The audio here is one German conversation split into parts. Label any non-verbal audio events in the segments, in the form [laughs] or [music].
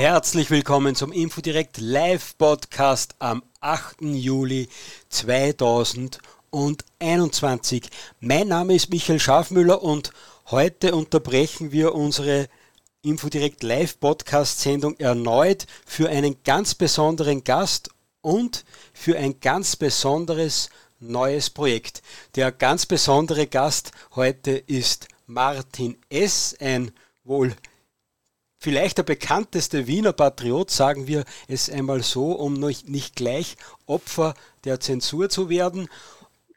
Herzlich willkommen zum Infodirect Live Podcast am 8. Juli 2021. Mein Name ist Michael Schafmüller und heute unterbrechen wir unsere Infodirect Live Podcast Sendung erneut für einen ganz besonderen Gast und für ein ganz besonderes neues Projekt. Der ganz besondere Gast heute ist Martin S., ein wohl vielleicht der bekannteste Wiener Patriot, sagen wir es einmal so, um nicht gleich Opfer der Zensur zu werden.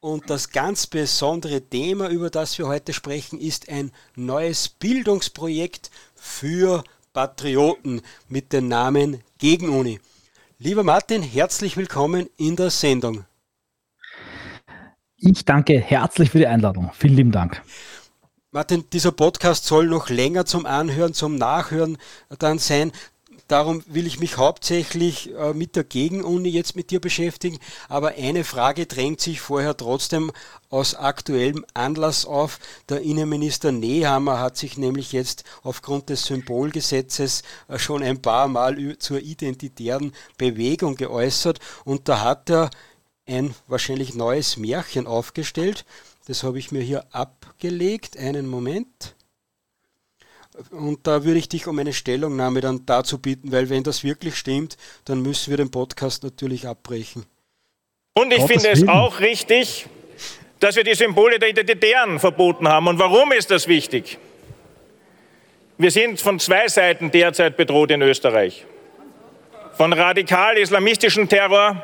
Und das ganz besondere Thema, über das wir heute sprechen, ist ein neues Bildungsprojekt für Patrioten mit dem Namen Gegenuni. Lieber Martin, herzlich willkommen in der Sendung. Ich danke herzlich für die Einladung. Vielen lieben Dank. Martin, dieser Podcast soll noch länger zum Anhören, zum Nachhören dann sein. Darum will ich mich hauptsächlich äh, mit der Gegenuni jetzt mit dir beschäftigen. Aber eine Frage drängt sich vorher trotzdem aus aktuellem Anlass auf. Der Innenminister Nehammer hat sich nämlich jetzt aufgrund des Symbolgesetzes äh, schon ein paar Mal zur identitären Bewegung geäußert. Und da hat er ein wahrscheinlich neues Märchen aufgestellt. Das habe ich mir hier abgelegt. Einen Moment. Und da würde ich dich um eine Stellungnahme dann dazu bitten, weil wenn das wirklich stimmt, dann müssen wir den Podcast natürlich abbrechen. Und ich finde es auch richtig, dass wir die Symbole der Identitären verboten haben. Und warum ist das wichtig? Wir sind von zwei Seiten derzeit bedroht in Österreich. Von radikal-islamistischem Terror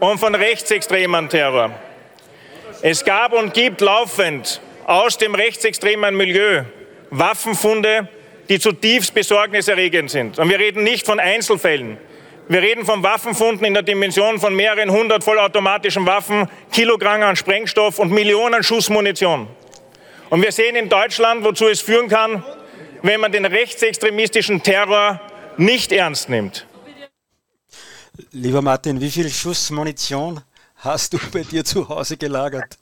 und von rechtsextremen Terror. Es gab und gibt laufend aus dem rechtsextremen Milieu Waffenfunde, die zutiefst besorgniserregend sind. Und wir reden nicht von Einzelfällen. Wir reden von Waffenfunden in der Dimension von mehreren hundert vollautomatischen Waffen, Kilogramm an Sprengstoff und Millionen Schuss Munition. Und wir sehen in Deutschland, wozu es führen kann, wenn man den rechtsextremistischen Terror nicht ernst nimmt. Lieber Martin, wie viel Schuss Munition hast du bei dir zu Hause gelagert?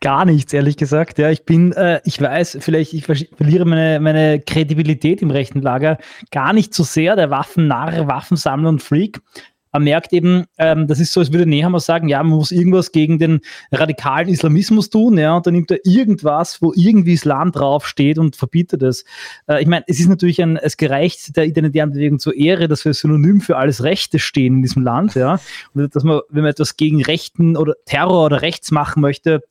Gar nichts, ehrlich gesagt. Ja, ich bin, äh, ich weiß, vielleicht ich verliere meine, meine Kredibilität im rechten Lager gar nicht so sehr. Der Waffennarr, Waffensammler und Freak man merkt eben, ähm, das ist so, als würde Nehammer sagen, ja, man muss irgendwas gegen den radikalen Islamismus tun, ja, und dann nimmt er irgendwas, wo irgendwie Islam draufsteht und verbietet es. Äh, ich meine, es ist natürlich ein, es gereicht der identitären Bewegung zur Ehre, dass wir synonym für alles Rechte stehen in diesem Land, ja, und dass man, wenn man etwas gegen Rechten oder Terror oder Rechts machen möchte,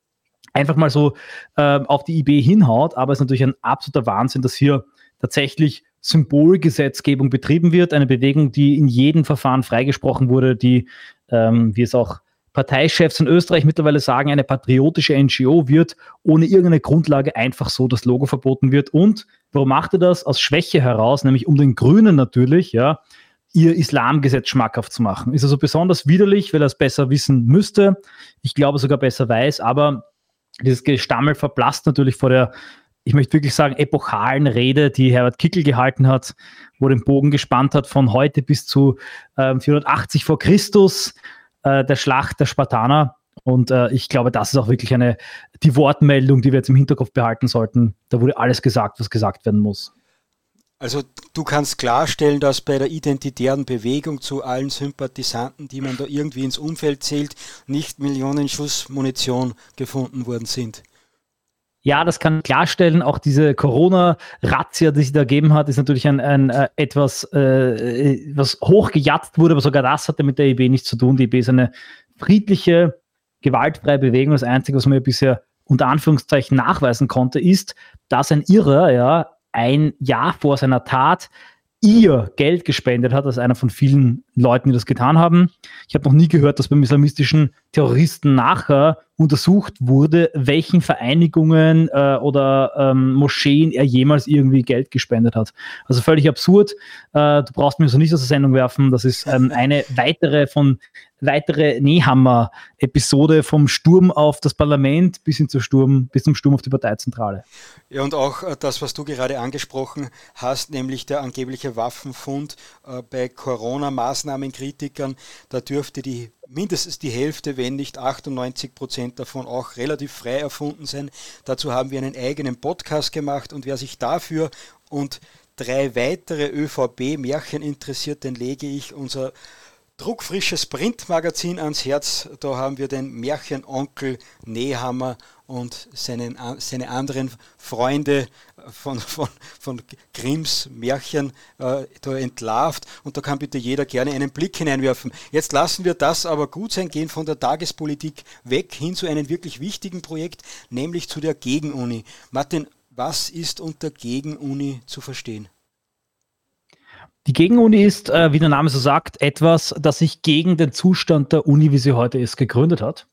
einfach mal so äh, auf die IB hinhaut, aber es ist natürlich ein absoluter Wahnsinn, dass hier tatsächlich Symbolgesetzgebung betrieben wird, eine Bewegung, die in jedem Verfahren freigesprochen wurde, die, ähm, wie es auch Parteichefs in Österreich mittlerweile sagen, eine patriotische NGO wird, ohne irgendeine Grundlage einfach so das Logo verboten wird. Und warum macht er das? Aus Schwäche heraus, nämlich um den Grünen natürlich, ja, ihr Islamgesetz schmackhaft zu machen. Ist also besonders widerlich, weil er es besser wissen müsste. Ich glaube sogar besser weiß, aber dieses Gestammel verblasst natürlich vor der ich möchte wirklich sagen, epochalen Rede, die Herbert Kickel gehalten hat, wo den Bogen gespannt hat von heute bis zu äh, 480 vor Christus, äh, der Schlacht der Spartaner. Und äh, ich glaube, das ist auch wirklich eine, die Wortmeldung, die wir jetzt im Hinterkopf behalten sollten. Da wurde alles gesagt, was gesagt werden muss. Also du kannst klarstellen, dass bei der identitären Bewegung zu allen Sympathisanten, die man da irgendwie ins Umfeld zählt, nicht Millionen Schuss Munition gefunden worden sind. Ja, das kann klarstellen. Auch diese Corona-Razzia, die sich da gegeben hat, ist natürlich ein, ein äh, etwas, äh, was hochgejatzt wurde, aber sogar das hatte mit der EB nichts zu tun. Die EB ist eine friedliche, gewaltfreie Bewegung. Das Einzige, was man bisher unter Anführungszeichen nachweisen konnte, ist, dass ein Irrer ja ein Jahr vor seiner Tat ihr Geld gespendet hat, als einer von vielen Leuten, die das getan haben. Ich habe noch nie gehört, dass beim islamistischen Terroristen nachher untersucht wurde, welchen Vereinigungen äh, oder ähm, Moscheen er jemals irgendwie Geld gespendet hat. Also völlig absurd. Äh, du brauchst mir so nicht aus der Sendung werfen. Das ist ähm, [laughs] eine weitere von weitere Nehammer-Episode vom Sturm auf das Parlament bis hin zum Sturm, bis zum Sturm auf die Parteizentrale. Ja, und auch äh, das, was du gerade angesprochen hast, nämlich der angebliche Waffenfund äh, bei Corona-Maßnahmenkritikern, da dürfte die mindestens die Hälfte, wenn nicht 98 Prozent davon auch relativ frei erfunden sein. Dazu haben wir einen eigenen Podcast gemacht und wer sich dafür und drei weitere ÖVP-Märcheninteressierten lege ich unser druckfrisches Printmagazin ans Herz. Da haben wir den Märchenonkel Nehammer und seinen, seine anderen Freunde von, von, von Grimms Märchen äh, da entlarvt und da kann bitte jeder gerne einen Blick hineinwerfen. Jetzt lassen wir das aber gut sein, gehen von der Tagespolitik weg hin zu einem wirklich wichtigen Projekt, nämlich zu der Gegenuni. Martin, was ist unter Gegenuni zu verstehen? Die Gegenuni ist, äh, wie der Name so sagt, etwas, das sich gegen den Zustand der Uni, wie sie heute ist, gegründet hat.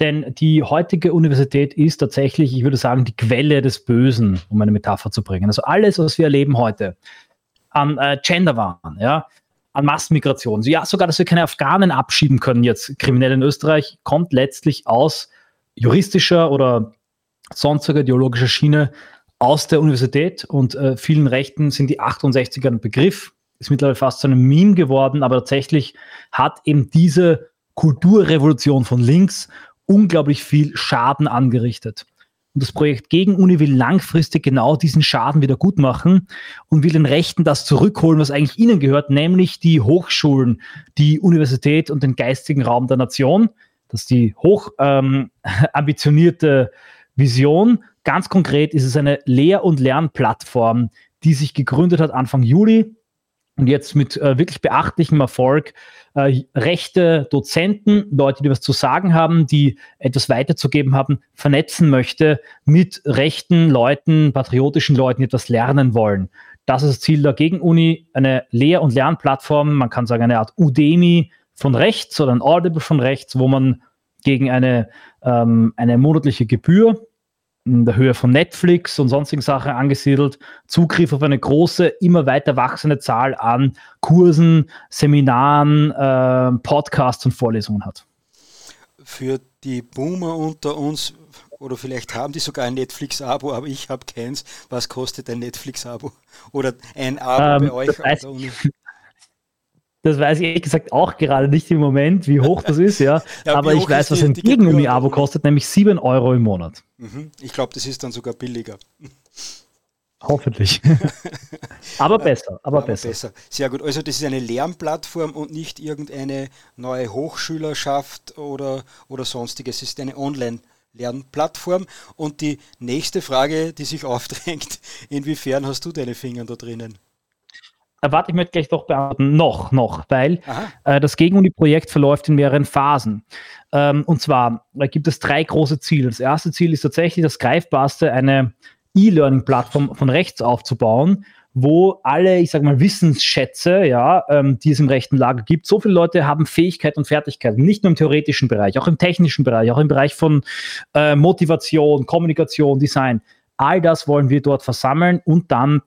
Denn die heutige Universität ist tatsächlich, ich würde sagen, die Quelle des Bösen, um eine Metapher zu bringen. Also alles, was wir erleben heute an äh, Genderwahn, ja, an Massenmigration, ja, sogar, dass wir keine Afghanen abschieben können jetzt kriminell in Österreich, kommt letztlich aus juristischer oder sonstiger ideologischer Schiene aus der Universität und äh, vielen Rechten sind die 68er ein Begriff, ist mittlerweile fast zu einem Meme geworden, aber tatsächlich hat eben diese Kulturrevolution von links unglaublich viel Schaden angerichtet. Und das Projekt Gegen Uni will langfristig genau diesen Schaden wieder gut machen und will den Rechten das zurückholen, was eigentlich ihnen gehört, nämlich die Hochschulen, die Universität und den geistigen Raum der Nation. Das ist die hoch ähm, [laughs] ambitionierte Vision. Ganz konkret ist es eine Lehr- und Lernplattform, die sich gegründet hat Anfang Juli und jetzt mit äh, wirklich beachtlichem Erfolg äh, rechte Dozenten, Leute, die was zu sagen haben, die etwas weiterzugeben haben, vernetzen möchte mit rechten Leuten, patriotischen Leuten, die etwas lernen wollen. Das ist das Ziel der Gegenuni, eine Lehr- und Lernplattform, man kann sagen eine Art Udemy von rechts oder ein Audible von rechts, wo man gegen eine, ähm, eine monatliche Gebühr in der Höhe von Netflix und sonstigen Sachen angesiedelt, Zugriff auf eine große, immer weiter wachsende Zahl an Kursen, Seminaren, äh, Podcasts und Vorlesungen hat. Für die Boomer unter uns, oder vielleicht haben die sogar ein Netflix-Abo, aber ich habe keins. Was kostet ein Netflix-Abo? Oder ein Abo ähm, bei euch der Uni? [laughs] Das weiß ich ehrlich gesagt auch gerade nicht im Moment, wie hoch das ist, ja. [laughs] ja Aber ich weiß, was ein Gegenumi-Abo kostet, nämlich 7 Euro im Monat. Mhm. Ich glaube, das ist dann sogar billiger. [laughs] Hoffentlich. [laughs] aber besser, aber, aber besser. besser. Sehr gut. Also das ist eine Lernplattform und nicht irgendeine neue Hochschülerschaft oder, oder sonstiges. Es ist eine Online-Lernplattform. Und die nächste Frage, die sich aufdrängt, [laughs] inwiefern hast du deine Finger da drinnen? Warte, ich möchte gleich doch beantworten. Noch, noch, weil äh, das Gegenuni-Projekt verläuft in mehreren Phasen. Ähm, und zwar gibt es drei große Ziele. Das erste Ziel ist tatsächlich das greifbarste, eine E-Learning-Plattform von rechts aufzubauen, wo alle, ich sage mal, Wissensschätze, ja, ähm, die es im rechten Lager gibt, so viele Leute haben Fähigkeit und Fertigkeiten, nicht nur im theoretischen Bereich, auch im technischen Bereich, auch im Bereich von äh, Motivation, Kommunikation, Design. All das wollen wir dort versammeln und dann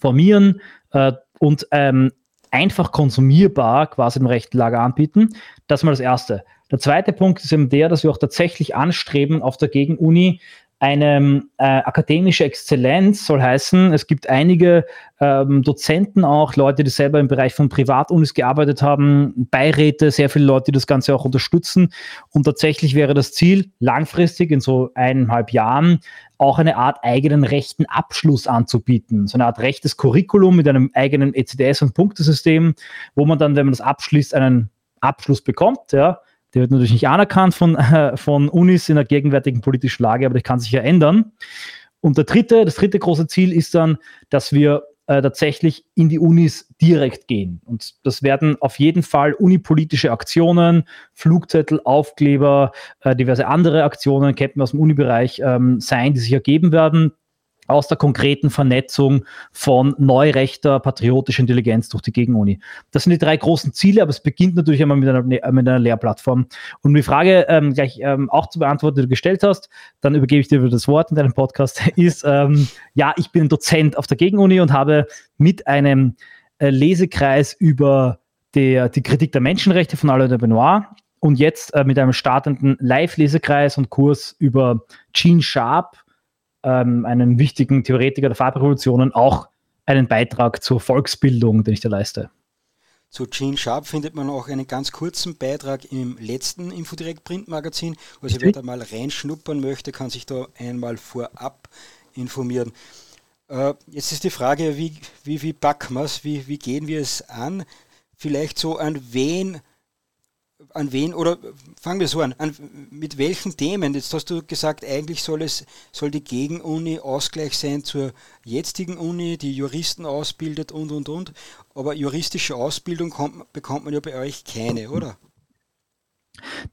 formieren, äh, und ähm, einfach konsumierbar quasi im rechten Lager anbieten. Das ist mal das Erste. Der zweite Punkt ist eben der, dass wir auch tatsächlich anstreben, auf der Gegenuni eine äh, akademische Exzellenz soll heißen, es gibt einige ähm, Dozenten auch, Leute, die selber im Bereich von Privatunis gearbeitet haben, Beiräte, sehr viele Leute, die das Ganze auch unterstützen. Und tatsächlich wäre das Ziel, langfristig in so eineinhalb Jahren auch eine Art eigenen rechten Abschluss anzubieten. So eine Art rechtes Curriculum mit einem eigenen ECDS- und Punktesystem, wo man dann, wenn man das abschließt, einen Abschluss bekommt, ja, der wird natürlich nicht anerkannt von, äh, von Unis in der gegenwärtigen politischen Lage, aber das kann sich ja ändern. Und der dritte, das dritte große Ziel ist dann, dass wir äh, tatsächlich in die Unis direkt gehen. Und das werden auf jeden Fall unipolitische Aktionen, Flugzettel, Aufkleber, äh, diverse andere Aktionen, kennt aus dem Unibereich, ähm, sein, die sich ergeben werden aus der konkreten Vernetzung von neurechter patriotischer Intelligenz durch die Gegenuni. Das sind die drei großen Ziele, aber es beginnt natürlich einmal mit einer, mit einer Lehrplattform. Und um die Frage ähm, gleich ähm, auch zu beantworten, die du gestellt hast, dann übergebe ich dir wieder das Wort in deinem Podcast, [laughs] ist, ähm, ja, ich bin Dozent auf der Gegenuni und habe mit einem äh, Lesekreis über der, die Kritik der Menschenrechte von Alain de Benoit und jetzt äh, mit einem startenden Live-Lesekreis und Kurs über Gene Sharp, ähm, einen wichtigen Theoretiker der Farbrevolutionen, auch einen Beitrag zur Volksbildung, den ich da leiste. Zu Gene Sharp findet man auch einen ganz kurzen Beitrag im letzten Infodirect Printmagazin. Also wer da mal reinschnuppern möchte, kann sich da einmal vorab informieren. Äh, jetzt ist die Frage, wie, wie, wie packen wir es, wie, wie gehen wir es an? Vielleicht so an wen an wen, oder fangen wir so an, an, mit welchen Themen? Jetzt hast du gesagt, eigentlich soll es, soll die Gegenuni Ausgleich sein zur jetzigen Uni, die Juristen ausbildet und und und. Aber juristische Ausbildung kommt, bekommt man ja bei euch keine, oder?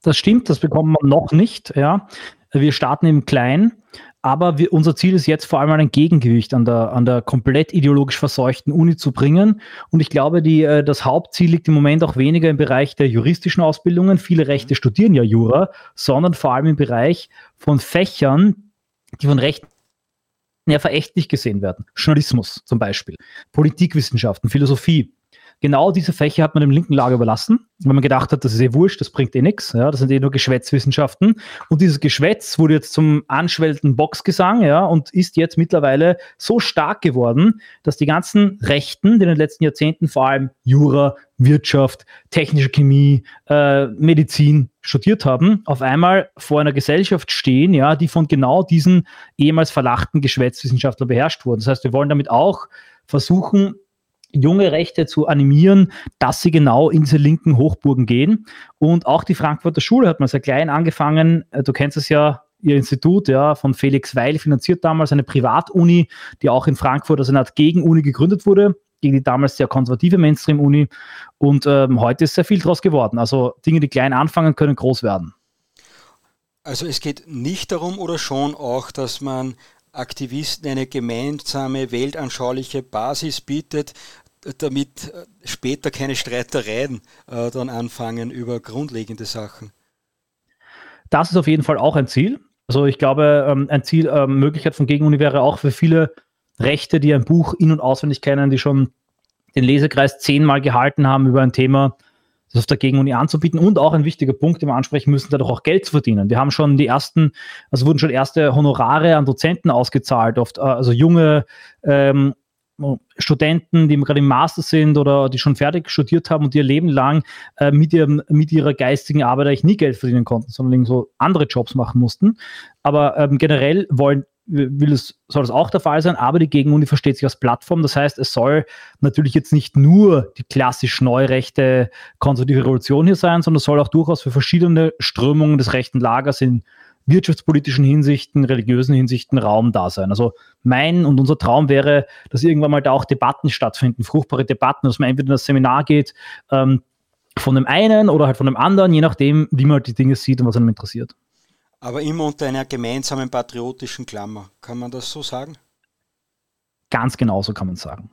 Das stimmt, das bekommt man noch nicht, ja. Wir starten im Kleinen. Aber wir, unser Ziel ist jetzt vor allem ein Gegengewicht an der, an der komplett ideologisch verseuchten Uni zu bringen. Und ich glaube, die, äh, das Hauptziel liegt im Moment auch weniger im Bereich der juristischen Ausbildungen. Viele Rechte studieren ja Jura, sondern vor allem im Bereich von Fächern, die von Rechten ja verächtlich gesehen werden. Journalismus zum Beispiel, Politikwissenschaften, Philosophie genau diese Fächer hat man dem linken Lager überlassen, weil man gedacht hat, das ist eh wurscht, das bringt eh nichts, ja, das sind eh nur Geschwätzwissenschaften. Und dieses Geschwätz wurde jetzt zum anschwellenden Boxgesang, ja, und ist jetzt mittlerweile so stark geworden, dass die ganzen Rechten, die in den letzten Jahrzehnten vor allem Jura, Wirtschaft, technische Chemie, äh, Medizin studiert haben, auf einmal vor einer Gesellschaft stehen, ja, die von genau diesen ehemals verlachten Geschwätzwissenschaftlern beherrscht wurden. Das heißt, wir wollen damit auch versuchen, junge Rechte zu animieren, dass sie genau in diese linken Hochburgen gehen. Und auch die Frankfurter Schule hat mal sehr klein angefangen. Äh, du kennst es ja, ihr Institut, ja, von Felix Weil finanziert damals eine Privatuni, die auch in Frankfurt als eine Art Gegenuni gegründet wurde, gegen die damals sehr konservative Mainstream-Uni. Und ähm, heute ist sehr viel daraus geworden. Also Dinge, die klein anfangen, können groß werden. Also es geht nicht darum oder schon auch, dass man Aktivisten eine gemeinsame weltanschauliche Basis bietet, damit äh, später keine Streitereien äh, dann anfangen über grundlegende Sachen. Das ist auf jeden Fall auch ein Ziel. Also ich glaube, ähm, ein Ziel, äh, Möglichkeit von Gegenuni wäre auch für viele Rechte, die ein Buch in- und auswendig kennen, die schon den Lesekreis zehnmal gehalten haben über ein Thema, das auf der Gegenuni anzubieten und auch ein wichtiger Punkt, den wir ansprechen müssen, dadurch auch Geld zu verdienen. Wir haben schon die ersten, also wurden schon erste Honorare an Dozenten ausgezahlt, oft äh, also junge ähm, Studenten, die gerade im Master sind oder die schon fertig studiert haben und ihr Leben lang äh, mit, ihrem, mit ihrer geistigen Arbeit eigentlich nie Geld verdienen konnten, sondern so andere Jobs machen mussten. Aber ähm, generell wollen, will es, soll das auch der Fall sein, aber die Gegenuni versteht sich als Plattform. Das heißt, es soll natürlich jetzt nicht nur die klassisch neurechte konservative Revolution hier sein, sondern es soll auch durchaus für verschiedene Strömungen des rechten Lagers in wirtschaftspolitischen Hinsichten, religiösen Hinsichten Raum da sein. Also mein und unser Traum wäre, dass irgendwann mal da auch Debatten stattfinden, fruchtbare Debatten, dass man entweder in das Seminar geht, ähm, von dem einen oder halt von dem anderen, je nachdem, wie man halt die Dinge sieht und was einem interessiert. Aber immer unter einer gemeinsamen patriotischen Klammer. Kann man das so sagen? Ganz genau so kann man sagen.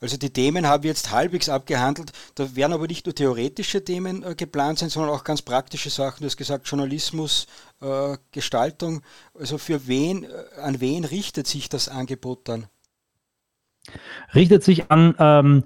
Also die Themen haben wir jetzt halbwegs abgehandelt. Da werden aber nicht nur theoretische Themen äh, geplant sein, sondern auch ganz praktische Sachen. Du hast gesagt, Journalismus, äh, Gestaltung. Also für wen, äh, an wen richtet sich das Angebot dann? Richtet sich an ähm,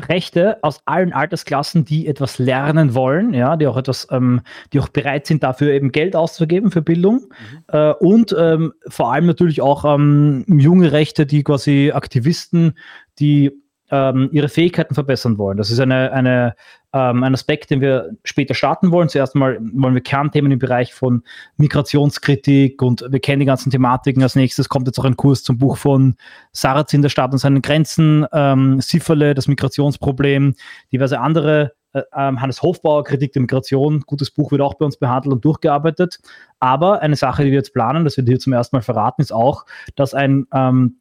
Rechte aus allen Altersklassen, die etwas lernen wollen, ja, die auch etwas, ähm, die auch bereit sind, dafür eben Geld auszugeben für Bildung mhm. äh, und ähm, vor allem natürlich auch ähm, junge Rechte, die quasi Aktivisten, die ähm, ihre Fähigkeiten verbessern wollen. Das ist eine, eine, ähm, ein Aspekt, den wir später starten wollen. Zuerst mal wollen wir Kernthemen im Bereich von Migrationskritik und wir kennen die ganzen Thematiken. Als nächstes kommt jetzt auch ein Kurs zum Buch von Sarazin, der Staat und seinen Grenzen, ähm, Sifferle, das Migrationsproblem, diverse andere äh, ähm, Hannes Hofbauer, Kritik der Migration, gutes Buch wird auch bei uns behandelt und durchgearbeitet. Aber eine Sache, die wir jetzt planen, das wird hier zum ersten Mal verraten, ist auch, dass ein ähm,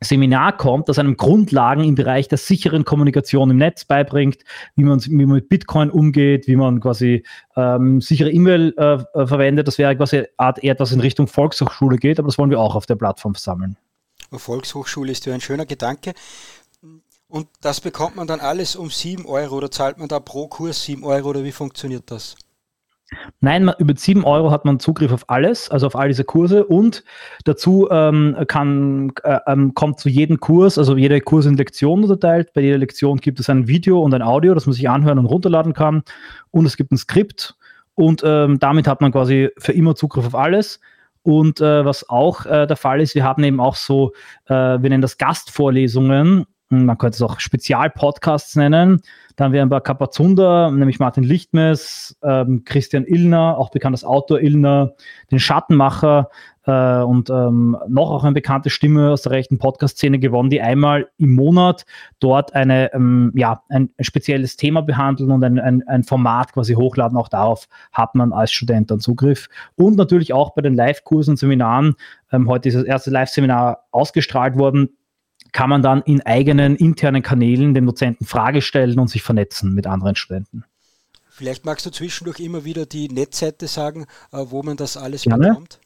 Seminar kommt, das einem Grundlagen im Bereich der sicheren Kommunikation im Netz beibringt, wie man, wie man mit Bitcoin umgeht, wie man quasi ähm, sichere E-Mail äh, äh verwendet. Das wäre quasi Art etwas in Richtung Volkshochschule geht, aber das wollen wir auch auf der Plattform sammeln. Volkshochschule ist ja ein schöner Gedanke. Und das bekommt man dann alles um 7 Euro oder zahlt man da pro Kurs 7 Euro oder wie funktioniert das? Nein, man, über 7 Euro hat man Zugriff auf alles, also auf all diese Kurse und dazu ähm, kann, äh, ähm, kommt zu jedem Kurs, also jeder Kurs in Lektionen unterteilt. Bei jeder Lektion gibt es ein Video und ein Audio, das man sich anhören und runterladen kann und es gibt ein Skript und ähm, damit hat man quasi für immer Zugriff auf alles. Und äh, was auch äh, der Fall ist, wir haben eben auch so, äh, wir nennen das Gastvorlesungen, Man könnte es auch Spezialpodcasts nennen. Dann wären wir Kapazunder, nämlich Martin Lichtmes, ähm, Christian Illner, auch bekannt als Autor Illner, den Schattenmacher äh, und ähm, noch auch eine bekannte Stimme aus der rechten Podcast-Szene gewonnen, die einmal im Monat dort eine, ähm, ja, ein, ein, spezielles Thema behandeln und ein, ein, ein Format quasi hochladen. Auch darauf hat man als Student dann Zugriff. Und natürlich auch bei den Live-Kursen und Seminaren. Ähm, heute ist das erste Live-Seminar ausgestrahlt worden kann man dann in eigenen internen Kanälen dem Dozenten Frage stellen und sich vernetzen mit anderen Studenten. Vielleicht magst du zwischendurch immer wieder die Netzseite sagen, äh, wo man das alles Gerne. bekommt.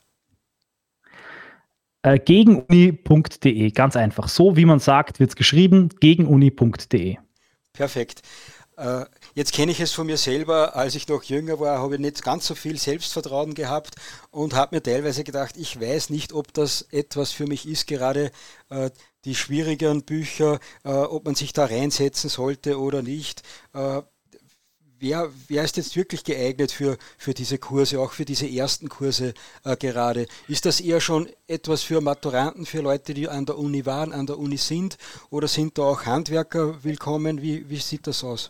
Äh, gegenuni.de, ganz einfach. So wie man sagt, wird es geschrieben, gegenuni.de. Perfekt. Äh, jetzt kenne ich es von mir selber, als ich noch jünger war, habe ich nicht ganz so viel Selbstvertrauen gehabt und habe mir teilweise gedacht, ich weiß nicht, ob das etwas für mich ist, gerade die schwierigeren Bücher, äh, ob man sich da reinsetzen sollte oder nicht. Äh, wer, wer ist jetzt wirklich geeignet für, für diese Kurse, auch für diese ersten Kurse äh, gerade? Ist das eher schon etwas für Maturanten, für Leute, die an der Uni waren, an der Uni sind? Oder sind da auch Handwerker willkommen? Wie, wie sieht das aus?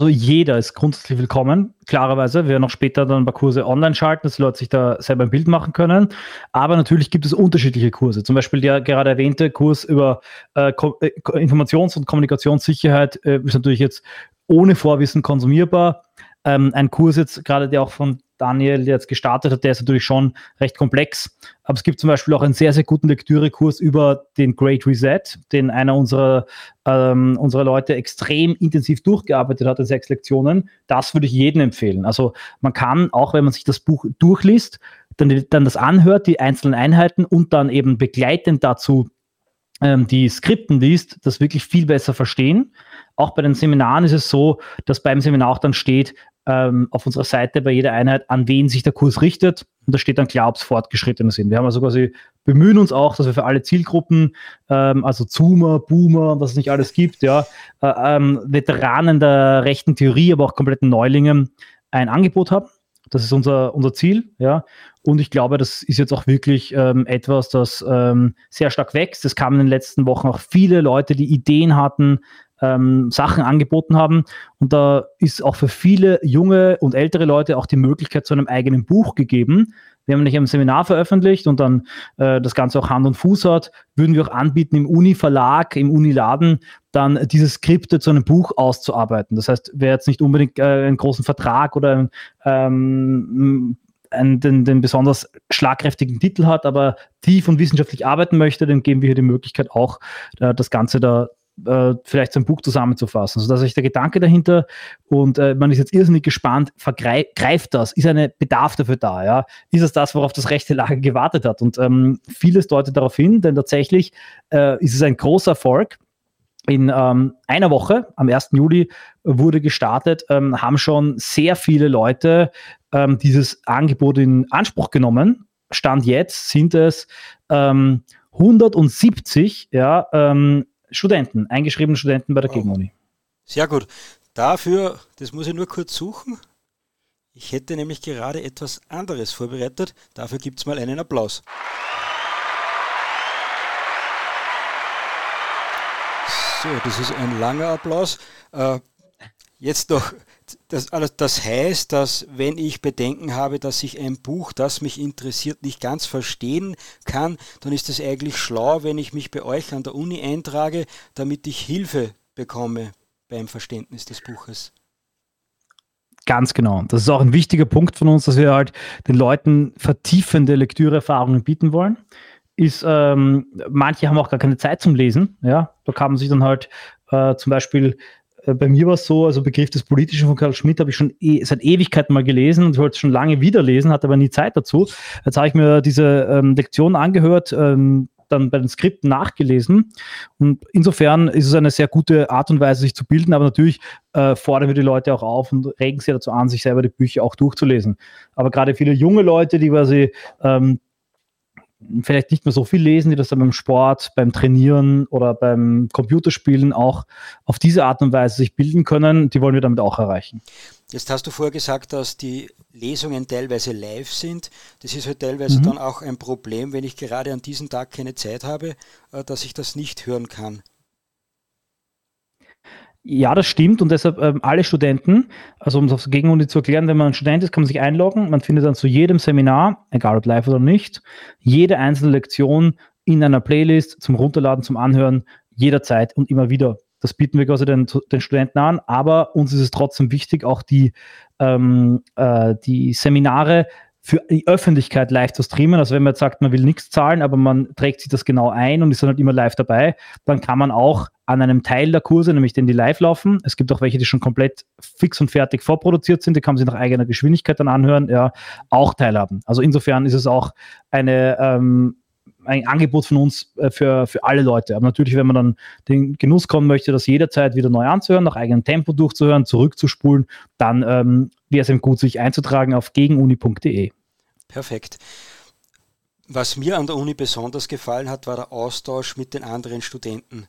Also jeder ist grundsätzlich willkommen, klarerweise. Wir werden auch später dann ein paar Kurse online schalten, dass die Leute sich da selber ein Bild machen können. Aber natürlich gibt es unterschiedliche Kurse. Zum Beispiel der gerade erwähnte Kurs über äh, äh Informations- und Kommunikationssicherheit äh, ist natürlich jetzt ohne Vorwissen konsumierbar. Ähm, ein Kurs jetzt gerade, der auch von Daniel jetzt gestartet hat, der ist natürlich schon recht komplex. Aber es gibt zum Beispiel auch einen sehr, sehr guten Lektürekurs über den Great Reset, den einer unserer, ähm, unserer Leute extrem intensiv durchgearbeitet hat in sechs Lektionen. Das würde ich jedem empfehlen. Also man kann, auch wenn man sich das Buch durchliest, dann, dann das anhört, die einzelnen Einheiten und dann eben begleitend dazu ähm, die Skripten liest, das wirklich viel besser verstehen. Auch bei den Seminaren ist es so, dass beim Seminar auch dann steht, ähm, auf unserer Seite bei jeder Einheit, an wen sich der Kurs richtet. Und da steht dann klar, ob es Fortgeschrittene sind. Wir haben also quasi, bemühen uns auch, dass wir für alle Zielgruppen, ähm, also Zoomer, Boomer, was es nicht alles gibt, ja, äh, ähm, Veteranen der rechten Theorie, aber auch kompletten Neulingen ein Angebot haben. Das ist unser, unser Ziel, ja. Und ich glaube, das ist jetzt auch wirklich ähm, etwas, das ähm, sehr stark wächst. Es kamen in den letzten Wochen auch viele Leute, die Ideen hatten, ähm, Sachen angeboten haben. Und da ist auch für viele junge und ältere Leute auch die Möglichkeit zu einem eigenen Buch gegeben. Wir haben nämlich ein Seminar veröffentlicht und dann äh, das Ganze auch Hand und Fuß hat, würden wir auch anbieten, im Uni-Verlag, im Uniladen dann diese Skripte zu einem Buch auszuarbeiten. Das heißt, wer jetzt nicht unbedingt äh, einen großen Vertrag oder ähm, einen, den, den, besonders schlagkräftigen Titel hat, aber tief und wissenschaftlich arbeiten möchte, dann geben wir hier die Möglichkeit auch, äh, das Ganze da äh, vielleicht so ein Buch zusammenzufassen. Also das ist der Gedanke dahinter und äh, man ist jetzt irrsinnig gespannt, vergreift das? Ist ein Bedarf dafür da? Ja? Ist es das, worauf das rechte Lager gewartet hat? Und ähm, vieles deutet darauf hin, denn tatsächlich äh, ist es ein großer Erfolg. In ähm, einer Woche, am 1. Juli, wurde gestartet, ähm, haben schon sehr viele Leute ähm, dieses Angebot in Anspruch genommen. Stand jetzt sind es 170 ähm, ja, ähm, Studenten, eingeschriebene Studenten bei der Gegenuni. Sehr gut. Dafür, das muss ich nur kurz suchen. Ich hätte nämlich gerade etwas anderes vorbereitet. Dafür gibt es mal einen Applaus. So, das ist ein langer Applaus. Äh, jetzt noch das, also das heißt, dass wenn ich Bedenken habe, dass ich ein Buch, das mich interessiert, nicht ganz verstehen kann, dann ist es eigentlich schlau, wenn ich mich bei euch an der Uni eintrage, damit ich Hilfe bekomme beim Verständnis des Buches. Ganz genau. Das ist auch ein wichtiger Punkt von uns, dass wir halt den Leuten vertiefende Lektüreerfahrungen bieten wollen. Ist, ähm, manche haben auch gar keine Zeit zum Lesen. Ja, da kann man sich dann halt äh, zum Beispiel bei mir war es so, also Begriff des Politischen von Karl Schmidt habe ich schon e seit Ewigkeiten mal gelesen und wollte es schon lange wieder lesen, hatte aber nie Zeit dazu. Jetzt habe ich mir diese ähm, Lektion angehört, ähm, dann bei den Skripten nachgelesen. Und insofern ist es eine sehr gute Art und Weise, sich zu bilden, aber natürlich äh, fordern wir die Leute auch auf und regen sie dazu an, sich selber die Bücher auch durchzulesen. Aber gerade viele junge Leute, die quasi ähm, vielleicht nicht mehr so viel lesen, die das dann beim Sport, beim Trainieren oder beim Computerspielen auch auf diese Art und Weise sich bilden können, die wollen wir damit auch erreichen. Jetzt hast du vorher gesagt, dass die Lesungen teilweise live sind. Das ist halt teilweise mhm. dann auch ein Problem, wenn ich gerade an diesem Tag keine Zeit habe, äh, dass ich das nicht hören kann. Ja, das stimmt und deshalb ähm, alle Studenten, also um es aufs Gegenuni zu erklären, wenn man ein Student ist, kann man sich einloggen. Man findet dann zu jedem Seminar, egal ob live oder nicht, jede einzelne Lektion in einer Playlist zum Runterladen, zum Anhören, jederzeit und immer wieder. Das bieten wir quasi den, den Studenten an, aber uns ist es trotzdem wichtig, auch die, ähm, äh, die Seminare für die Öffentlichkeit live zu streamen. Also wenn man jetzt sagt, man will nichts zahlen, aber man trägt sich das genau ein und ist dann halt immer live dabei, dann kann man auch an einem Teil der Kurse, nämlich den die live laufen. Es gibt auch welche, die schon komplett fix und fertig vorproduziert sind, die kann man sich nach eigener Geschwindigkeit dann anhören, ja, auch teilhaben. Also insofern ist es auch eine ähm, ein Angebot von uns äh, für, für alle Leute. Aber natürlich, wenn man dann den Genuss kommen möchte, das jederzeit wieder neu anzuhören, nach eigenem Tempo durchzuhören, zurückzuspulen, dann ähm, wäre es eben gut, sich einzutragen auf gegenuni.de. Perfekt. Was mir an der Uni besonders gefallen hat, war der Austausch mit den anderen Studenten.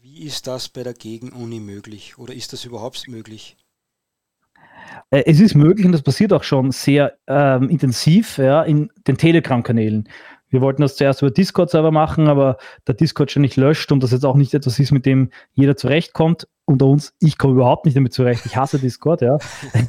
Wie ist das bei der Gegenuni möglich oder ist das überhaupt möglich? Äh, es ist möglich und das passiert auch schon sehr ähm, intensiv ja, in den Telegram-Kanälen. Wir wollten das zuerst über Discord-Server machen, aber der Discord schon nicht löscht und das jetzt auch nicht etwas ist, mit dem jeder zurechtkommt. Unter uns, ich komme überhaupt nicht damit zurecht. Ich hasse Discord, ja.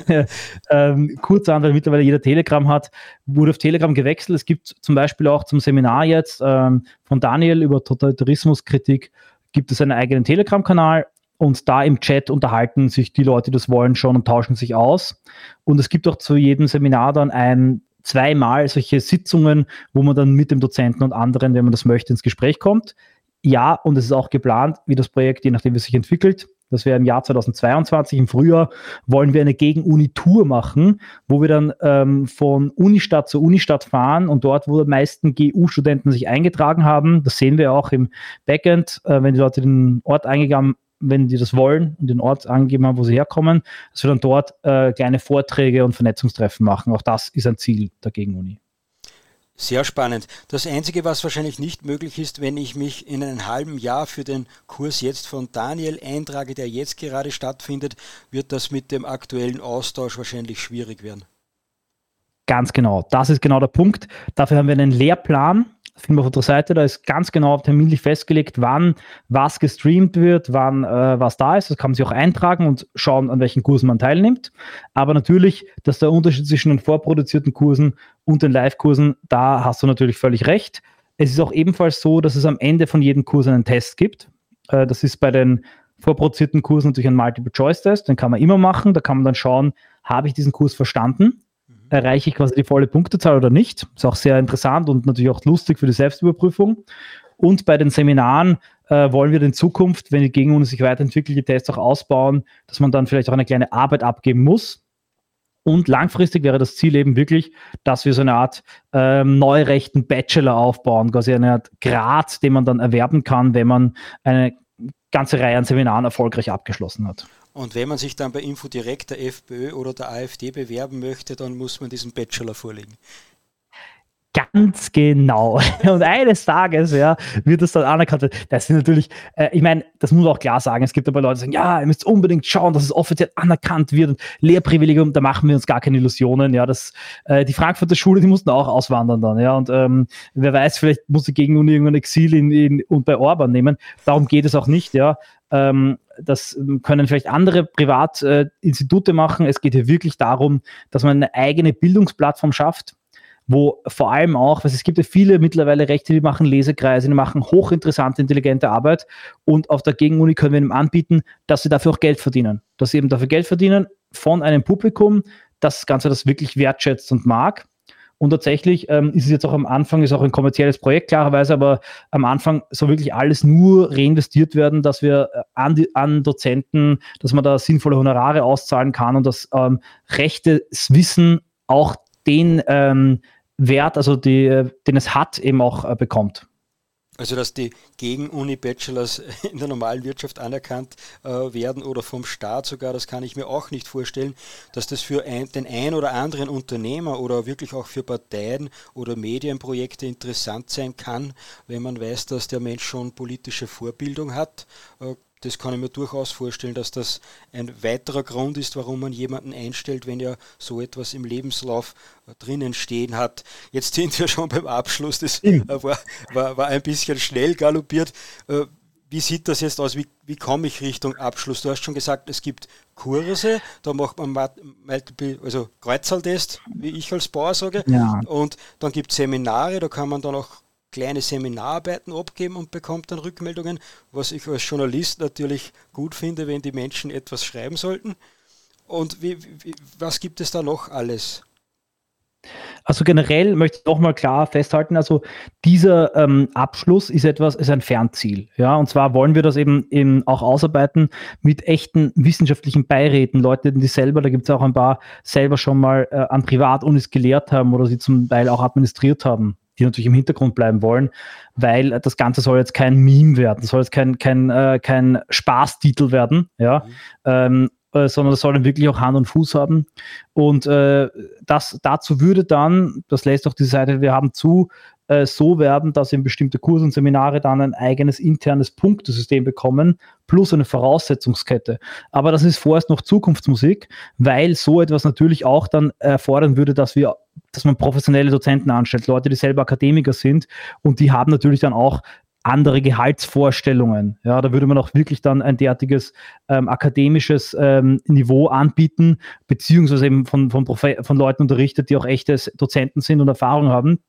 [laughs] ähm, an, weil mittlerweile jeder Telegram hat, wurde auf Telegram gewechselt. Es gibt zum Beispiel auch zum Seminar jetzt ähm, von Daniel über Totalitarismuskritik gibt es einen eigenen Telegram-Kanal und da im Chat unterhalten sich die Leute, die das wollen, schon und tauschen sich aus. Und es gibt auch zu jedem Seminar dann ein zweimal solche Sitzungen, wo man dann mit dem Dozenten und anderen, wenn man das möchte, ins Gespräch kommt. Ja, und es ist auch geplant, wie das Projekt, je nachdem, wie es sich entwickelt. Das wäre im Jahr 2022, im Frühjahr, wollen wir eine Gegen-Uni-Tour machen, wo wir dann ähm, von Unistadt zu Unistadt fahren und dort, wo die meisten GU-Studenten sich eingetragen haben, das sehen wir auch im Backend, äh, wenn die Leute den Ort eingegeben wenn die das wollen und den Ort angeben haben, wo sie herkommen, dass wir dann dort äh, kleine Vorträge und Vernetzungstreffen machen. Auch das ist ein Ziel der Gegenuni. Sehr spannend. Das Einzige, was wahrscheinlich nicht möglich ist, wenn ich mich in einem halben Jahr für den Kurs jetzt von Daniel eintrage, der jetzt gerade stattfindet, wird das mit dem aktuellen Austausch wahrscheinlich schwierig werden. Ganz genau. Das ist genau der Punkt. Dafür haben wir einen Lehrplan, finden wir auf unserer Seite, da ist ganz genau terminlich festgelegt, wann was gestreamt wird, wann äh, was da ist. Das kann man sich auch eintragen und schauen, an welchen Kursen man teilnimmt. Aber natürlich, dass der Unterschied zwischen den vorproduzierten Kursen und den Live-Kursen, da hast du natürlich völlig recht. Es ist auch ebenfalls so, dass es am Ende von jedem Kurs einen Test gibt. Äh, das ist bei den vorproduzierten Kursen natürlich ein Multiple-Choice-Test, den kann man immer machen. Da kann man dann schauen, habe ich diesen Kurs verstanden? Erreiche ich quasi die volle Punktezahl oder nicht. Ist auch sehr interessant und natürlich auch lustig für die Selbstüberprüfung. Und bei den Seminaren äh, wollen wir in Zukunft, wenn die Gegenuni sich weiterentwickelt, die Tests auch ausbauen, dass man dann vielleicht auch eine kleine Arbeit abgeben muss. Und langfristig wäre das Ziel eben wirklich, dass wir so eine Art ähm, neurechten Bachelor aufbauen, quasi eine Art Grad, den man dann erwerben kann, wenn man eine ganze Reihe an Seminaren erfolgreich abgeschlossen hat. Und wenn man sich dann bei Infodirect der FPÖ oder der AfD bewerben möchte, dann muss man diesen Bachelor vorlegen. Ganz genau. [laughs] Und eines Tages ja, wird das dann anerkannt. Das sind natürlich, äh, ich meine, das muss man auch klar sagen. Es gibt aber Leute, die sagen, ja, ihr müsst unbedingt schauen, dass es offiziell anerkannt wird und Lehrprivilegium, da machen wir uns gar keine Illusionen. Ja, das, äh, die Frankfurter Schule, die mussten auch auswandern dann. Ja, und ähm, wer weiß, vielleicht muss sie gegen irgendein Exil in, in, und bei Orban nehmen. Darum geht es auch nicht. Ja, ähm, das können vielleicht andere Privatinstitute äh, machen. Es geht hier wirklich darum, dass man eine eigene Bildungsplattform schafft, wo vor allem auch, weil es gibt ja viele mittlerweile Rechte, die machen Lesekreise, die machen hochinteressante, intelligente Arbeit und auf der Gegenuni können wir ihnen anbieten, dass sie dafür auch Geld verdienen. Dass sie eben dafür Geld verdienen von einem Publikum, das Ganze das wirklich wertschätzt und mag. Und tatsächlich ähm, ist es jetzt auch am Anfang, ist auch ein kommerzielles Projekt, klarerweise, aber am Anfang soll wirklich alles nur reinvestiert werden, dass wir äh, an, die, an Dozenten, dass man da sinnvolle Honorare auszahlen kann und dass ähm, rechtes Wissen auch den ähm, Wert, also die, den es hat, eben auch äh, bekommt. Also dass die Gegen-Uni-Bachelors [laughs] in der normalen Wirtschaft anerkannt äh, werden oder vom Staat sogar, das kann ich mir auch nicht vorstellen, dass das für ein, den ein oder anderen Unternehmer oder wirklich auch für Parteien oder Medienprojekte interessant sein kann, wenn man weiß, dass der Mensch schon politische Vorbildung hat. Äh, das kann ich mir durchaus vorstellen, dass das ein weiterer Grund ist, warum man jemanden einstellt, wenn er so etwas im Lebenslauf äh, drinnen stehen hat. Jetzt sind wir schon beim Abschluss, das äh, war, war, war ein bisschen schnell galoppiert. Äh, wie sieht das jetzt aus? Wie, wie komme ich Richtung Abschluss? Du hast schon gesagt, es gibt Kurse, da macht man Multiple, also Kreuzertest, wie ich als Bauer sage. Ja. Und dann gibt es Seminare, da kann man dann auch kleine Seminararbeiten abgeben und bekommt dann Rückmeldungen, was ich als Journalist natürlich gut finde, wenn die Menschen etwas schreiben sollten. Und wie, wie, was gibt es da noch alles? Also generell möchte ich nochmal klar festhalten, also dieser ähm, Abschluss ist etwas, ist ein Fernziel. Ja, und zwar wollen wir das eben, eben auch ausarbeiten mit echten wissenschaftlichen Beiräten, Leute, die selber, da gibt es auch ein paar, selber schon mal äh, an Privatunis gelehrt haben oder sie zum Teil auch administriert haben die natürlich im Hintergrund bleiben wollen, weil das Ganze soll jetzt kein Meme werden, soll jetzt kein, kein, äh, kein Spaßtitel werden, ja, mhm. ähm, äh, sondern das soll dann wirklich auch Hand und Fuß haben. Und äh, das dazu würde dann, das lässt auch die Seite, wir haben zu, äh, so werben, dass eben bestimmte Kurse und Seminare dann ein eigenes internes Punktesystem bekommen, plus eine Voraussetzungskette. Aber das ist vorerst noch Zukunftsmusik, weil so etwas natürlich auch dann erfordern würde, dass wir dass man professionelle Dozenten anstellt, Leute, die selber Akademiker sind und die haben natürlich dann auch andere Gehaltsvorstellungen. Ja, da würde man auch wirklich dann ein derartiges ähm, akademisches ähm, Niveau anbieten, beziehungsweise eben von, von, von Leuten unterrichtet, die auch echte Dozenten sind und Erfahrung haben.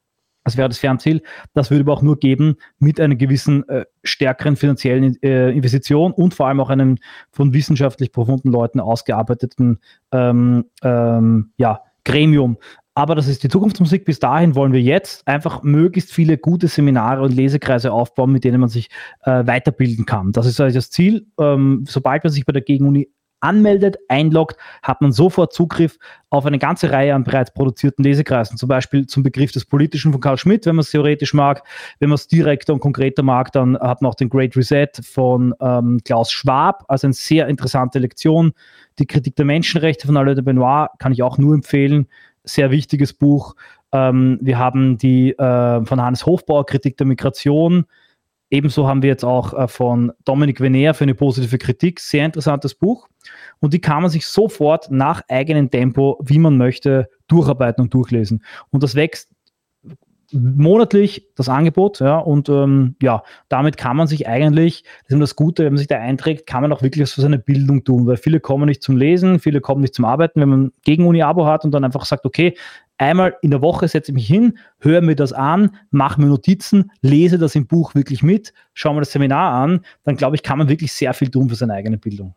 Das wäre das Fernziel. Das würde aber auch nur geben mit einer gewissen äh, stärkeren finanziellen äh, Investition und vor allem auch einem von wissenschaftlich profunden Leuten ausgearbeiteten ähm, ähm, ja, Gremium. Aber das ist die Zukunftsmusik. Bis dahin wollen wir jetzt einfach möglichst viele gute Seminare und Lesekreise aufbauen, mit denen man sich äh, weiterbilden kann. Das ist also das Ziel. Ähm, sobald man sich bei der Gegenuni anmeldet, einloggt, hat man sofort Zugriff auf eine ganze Reihe an bereits produzierten Lesekreisen. Zum Beispiel zum Begriff des Politischen von Karl Schmidt, wenn man es theoretisch mag. Wenn man es direkter und konkreter mag, dann hat man auch den Great Reset von ähm, Klaus Schwab, also eine sehr interessante Lektion. Die Kritik der Menschenrechte von Alain de Benoit kann ich auch nur empfehlen. Sehr wichtiges Buch. Ähm, wir haben die äh, von Hannes Hofbauer Kritik der Migration Ebenso haben wir jetzt auch äh, von Dominik Vener für eine positive Kritik, sehr interessantes Buch. Und die kann man sich sofort nach eigenem Tempo, wie man möchte, durcharbeiten und durchlesen. Und das wächst monatlich das Angebot, ja, und ähm, ja, damit kann man sich eigentlich, das ist das Gute, wenn man sich da einträgt, kann man auch wirklich was für seine Bildung tun, weil viele kommen nicht zum Lesen, viele kommen nicht zum Arbeiten, wenn man gegen Uni-Abo hat und dann einfach sagt, okay, einmal in der Woche setze ich mich hin, höre mir das an, mache mir Notizen, lese das im Buch wirklich mit, schaue mir das Seminar an, dann glaube ich, kann man wirklich sehr viel tun für seine eigene Bildung.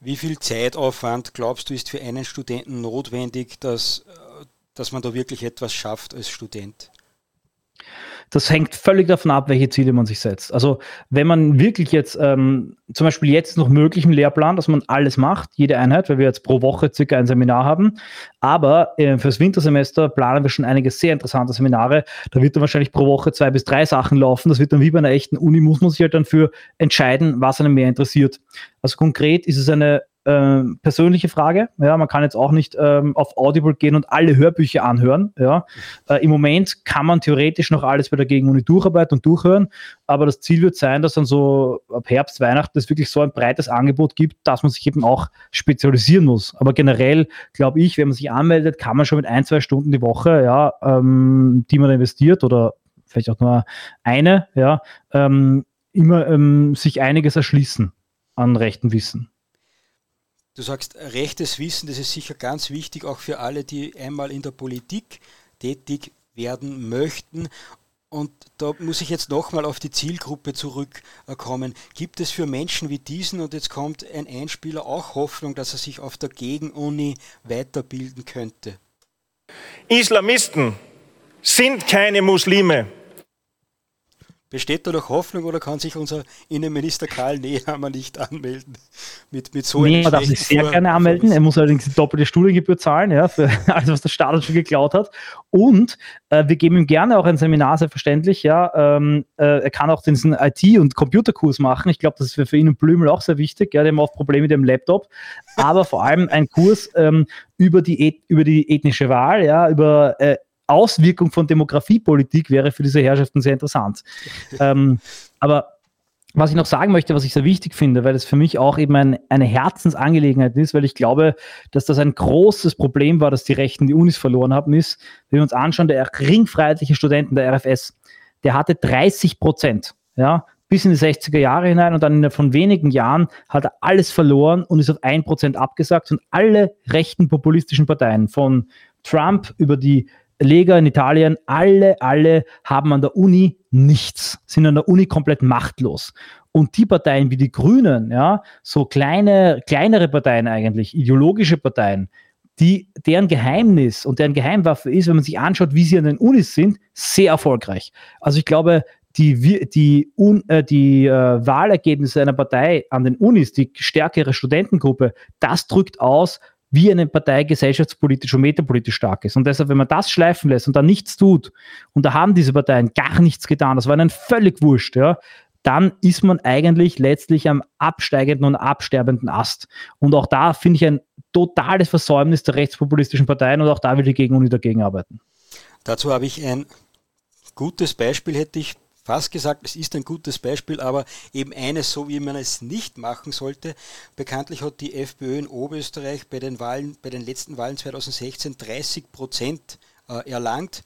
Wie viel Zeitaufwand glaubst du ist für einen Studenten notwendig, dass, äh, dass man da wirklich etwas schafft als Student? Das hängt völlig davon ab, welche Ziele man sich setzt. Also wenn man wirklich jetzt, ähm, zum Beispiel jetzt noch möglich im Lehrplan, dass man alles macht, jede Einheit, weil wir jetzt pro Woche circa ein Seminar haben, aber äh, fürs Wintersemester planen wir schon einige sehr interessante Seminare. Da wird dann wahrscheinlich pro Woche zwei bis drei Sachen laufen. Das wird dann wie bei einer echten Uni, muss man sich halt dann für entscheiden, was einem mehr interessiert. Also konkret ist es eine äh, persönliche Frage. Ja, man kann jetzt auch nicht ähm, auf Audible gehen und alle Hörbücher anhören. Ja. Äh, Im Moment kann man theoretisch noch alles bei der Gegenuni durcharbeiten und durchhören, aber das Ziel wird sein, dass dann so ab Herbst, Weihnachten es wirklich so ein breites Angebot gibt, dass man sich eben auch spezialisieren muss. Aber generell glaube ich, wenn man sich anmeldet, kann man schon mit ein, zwei Stunden die Woche, ja, ähm, die man investiert oder vielleicht auch nur eine, ja, ähm, immer ähm, sich einiges erschließen an rechten Wissen. Du sagst, rechtes Wissen, das ist sicher ganz wichtig, auch für alle, die einmal in der Politik tätig werden möchten. Und da muss ich jetzt nochmal auf die Zielgruppe zurückkommen. Gibt es für Menschen wie diesen, und jetzt kommt ein Einspieler, auch Hoffnung, dass er sich auf der Gegenuni weiterbilden könnte? Islamisten sind keine Muslime. Besteht da noch Hoffnung oder kann sich unser Innenminister Karl Nehammer nicht anmelden? Mit, mit so nee, er darf sich sehr Vor gerne anmelden. Er muss allerdings die doppelte Studiengebühr zahlen, ja, für [laughs] alles, was der Staat schon geklaut hat. Und äh, wir geben ihm gerne auch ein Seminar, selbstverständlich. Ja, ähm, äh, er kann auch diesen IT- und Computerkurs machen. Ich glaube, das ist für ihn und Blümel auch sehr wichtig. Ja, die haben oft Probleme mit dem Laptop. Aber vor allem ein Kurs ähm, über, die, über die ethnische Wahl, ja, über äh, Auswirkung von Demografiepolitik wäre für diese Herrschaften sehr interessant. [laughs] ähm, aber was ich noch sagen möchte, was ich sehr wichtig finde, weil es für mich auch eben ein, eine Herzensangelegenheit ist, weil ich glaube, dass das ein großes Problem war, dass die Rechten die Unis verloren haben, ist, wenn wir uns anschauen, der ringfreiheitliche Studenten der RFS, der hatte 30 Prozent, ja, bis in die 60er Jahre hinein und dann von wenigen Jahren hat er alles verloren und ist auf 1 Prozent abgesagt und alle rechten populistischen Parteien von Trump über die Lega in Italien, alle, alle haben an der Uni nichts, sind an der Uni komplett machtlos. Und die Parteien wie die Grünen, ja, so kleine, kleinere Parteien eigentlich, ideologische Parteien, die, deren Geheimnis und deren Geheimwaffe ist, wenn man sich anschaut, wie sie an den Unis sind, sehr erfolgreich. Also ich glaube, die, die, un, äh, die äh, Wahlergebnisse einer Partei an den Unis, die stärkere Studentengruppe, das drückt aus, wie eine Partei gesellschaftspolitisch und metapolitisch stark ist. Und deshalb, wenn man das schleifen lässt und da nichts tut, und da haben diese Parteien gar nichts getan, das war ihnen völlig wurscht, ja, dann ist man eigentlich letztlich am absteigenden und absterbenden Ast. Und auch da finde ich ein totales Versäumnis der rechtspopulistischen Parteien und auch da will die Gegenuni dagegen arbeiten. Dazu habe ich ein gutes Beispiel, hätte ich fast gesagt, es ist ein gutes Beispiel, aber eben eines, so wie man es nicht machen sollte. Bekanntlich hat die FPÖ in Oberösterreich bei den Wahlen, bei den letzten Wahlen 2016 30 Prozent äh, erlangt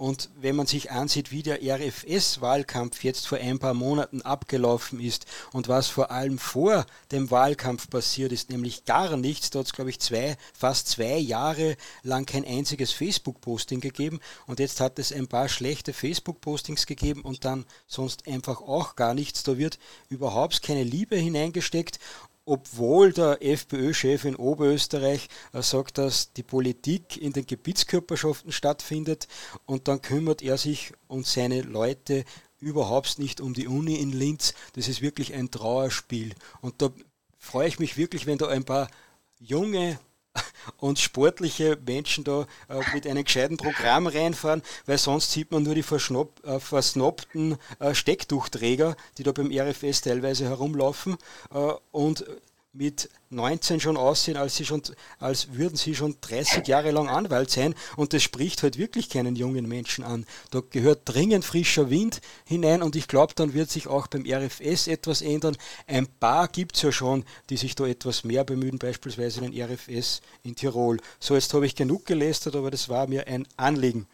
und wenn man sich ansieht, wie der RFS-Wahlkampf jetzt vor ein paar Monaten abgelaufen ist und was vor allem vor dem Wahlkampf passiert ist, nämlich gar nichts, da hat es, glaube ich, zwei, fast zwei Jahre lang kein einziges Facebook-Posting gegeben und jetzt hat es ein paar schlechte Facebook-Postings gegeben und dann sonst einfach auch gar nichts. Da wird überhaupt keine Liebe hineingesteckt obwohl der FPÖ-Chef in Oberösterreich äh, sagt, dass die Politik in den Gebietskörperschaften stattfindet und dann kümmert er sich und seine Leute überhaupt nicht um die Uni in Linz. Das ist wirklich ein Trauerspiel. Und da freue ich mich wirklich, wenn da ein paar junge und sportliche Menschen da äh, mit einem gescheiten Programm reinfahren, weil sonst sieht man nur die äh, versnobten äh, Stecktuchträger, die da beim RFS teilweise herumlaufen äh, und mit 19 schon aussehen, als, sie schon, als würden sie schon 30 Jahre lang Anwalt sein. Und das spricht halt wirklich keinen jungen Menschen an. Da gehört dringend frischer Wind hinein und ich glaube, dann wird sich auch beim RFS etwas ändern. Ein paar gibt es ja schon, die sich da etwas mehr bemühen, beispielsweise den RFS in Tirol. So, jetzt habe ich genug gelästert, aber das war mir ein Anliegen.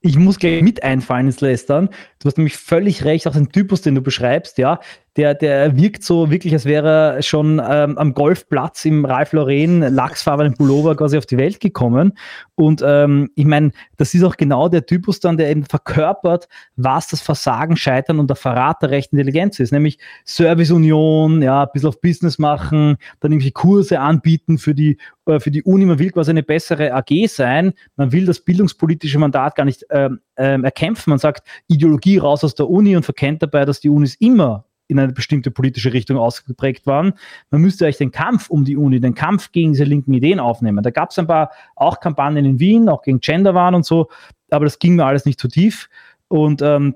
Ich muss gleich mit einfallen ins Lästern. Du hast nämlich völlig recht, auch den Typus, den du beschreibst, ja der, der wirkt so wirklich, als wäre er schon ähm, am Golfplatz im Ralf Lauren lachsfarbenen Pullover quasi auf die Welt gekommen. Und ähm, ich meine, das ist auch genau der Typus dann, der eben verkörpert, was das Versagen, Scheitern und der Verrat der rechten Intelligenz ist, nämlich Serviceunion, ja, ein bisschen auf Business machen, dann irgendwie Kurse anbieten für die, äh, für die Uni. Man will quasi eine bessere AG sein. Man will das bildungspolitische Mandat gar nicht ähm, ähm, erkämpfen. Man sagt Ideologie raus aus der Uni und verkennt dabei, dass die Unis immer in eine bestimmte politische Richtung ausgeprägt waren. Man müsste eigentlich den Kampf um die Uni, den Kampf gegen diese linken Ideen aufnehmen. Da gab es ein paar auch Kampagnen in Wien, auch gegen Gender waren und so, aber das ging mir alles nicht zu tief. Und ähm,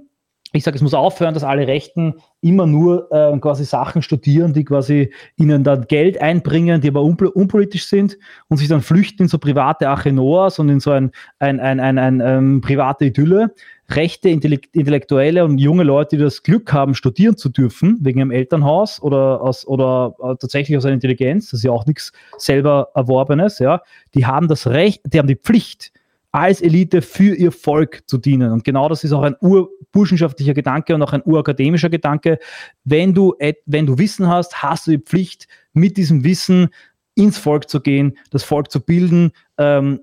ich sage, es muss aufhören, dass alle Rechten immer nur äh, quasi Sachen studieren, die quasi ihnen dann Geld einbringen, die aber unpol unpolitisch sind und sich dann flüchten in so private Achenoas und in so ein, ein, ein, ein, ein ähm, private Idylle. Rechte, Intellektuelle und junge Leute, die das Glück haben, studieren zu dürfen, wegen ihrem Elternhaus oder, aus, oder äh, tatsächlich aus einer Intelligenz, das ist ja auch nichts selber Erworbenes, ja, die haben das Recht, die haben die Pflicht, als Elite für ihr Volk zu dienen. Und genau das ist auch ein urburschenschaftlicher Gedanke und auch ein urakademischer Gedanke. Wenn du, wenn du Wissen hast, hast du die Pflicht, mit diesem Wissen ins Volk zu gehen, das Volk zu bilden, ähm,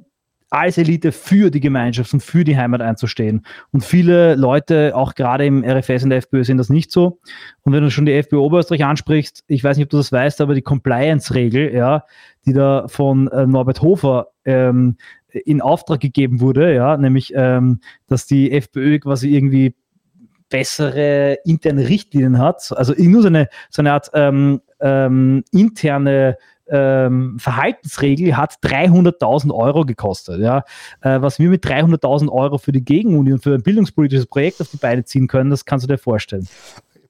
als Elite für die Gemeinschaft und für die Heimat einzustehen. Und viele Leute, auch gerade im RFS und der FPÖ, sehen das nicht so. Und wenn du schon die FPÖ Oberösterreich ansprichst, ich weiß nicht, ob du das weißt, aber die Compliance-Regel, ja, die da von äh, Norbert Hofer ähm, in Auftrag gegeben wurde, ja, nämlich, ähm, dass die FPÖ quasi irgendwie bessere interne Richtlinien hat, also nur so eine, so eine Art ähm, ähm, interne ähm, Verhaltensregel hat 300.000 Euro gekostet. Ja? Äh, was wir mit 300.000 Euro für die Gegenuni und für ein bildungspolitisches Projekt auf die Beine ziehen können, das kannst du dir vorstellen.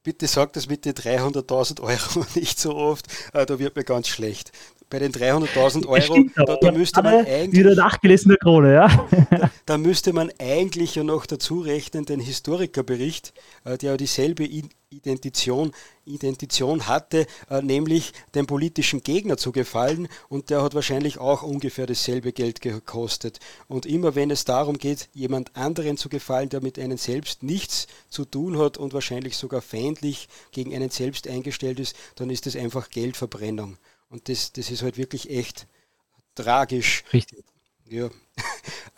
Bitte sag das mit den 300.000 Euro [laughs] nicht so oft, äh, da wird mir ganz schlecht. Bei den 300.000 Euro, da, da müsste man eigentlich... Wieder nachgelesen der Krone, ja. da, da, müsste man eigentlich ja noch dazu rechnen, den Historikerbericht, äh, der ja dieselbe Identition, Identition hatte, äh, nämlich dem politischen Gegner zu gefallen und der hat wahrscheinlich auch ungefähr dasselbe Geld gekostet. Und immer wenn es darum geht, jemand anderen zu gefallen, der mit einem selbst nichts zu tun hat und wahrscheinlich sogar feindlich gegen einen selbst eingestellt ist, dann ist das einfach Geldverbrennung. Und das, das ist halt wirklich echt tragisch. Richtig. Ja.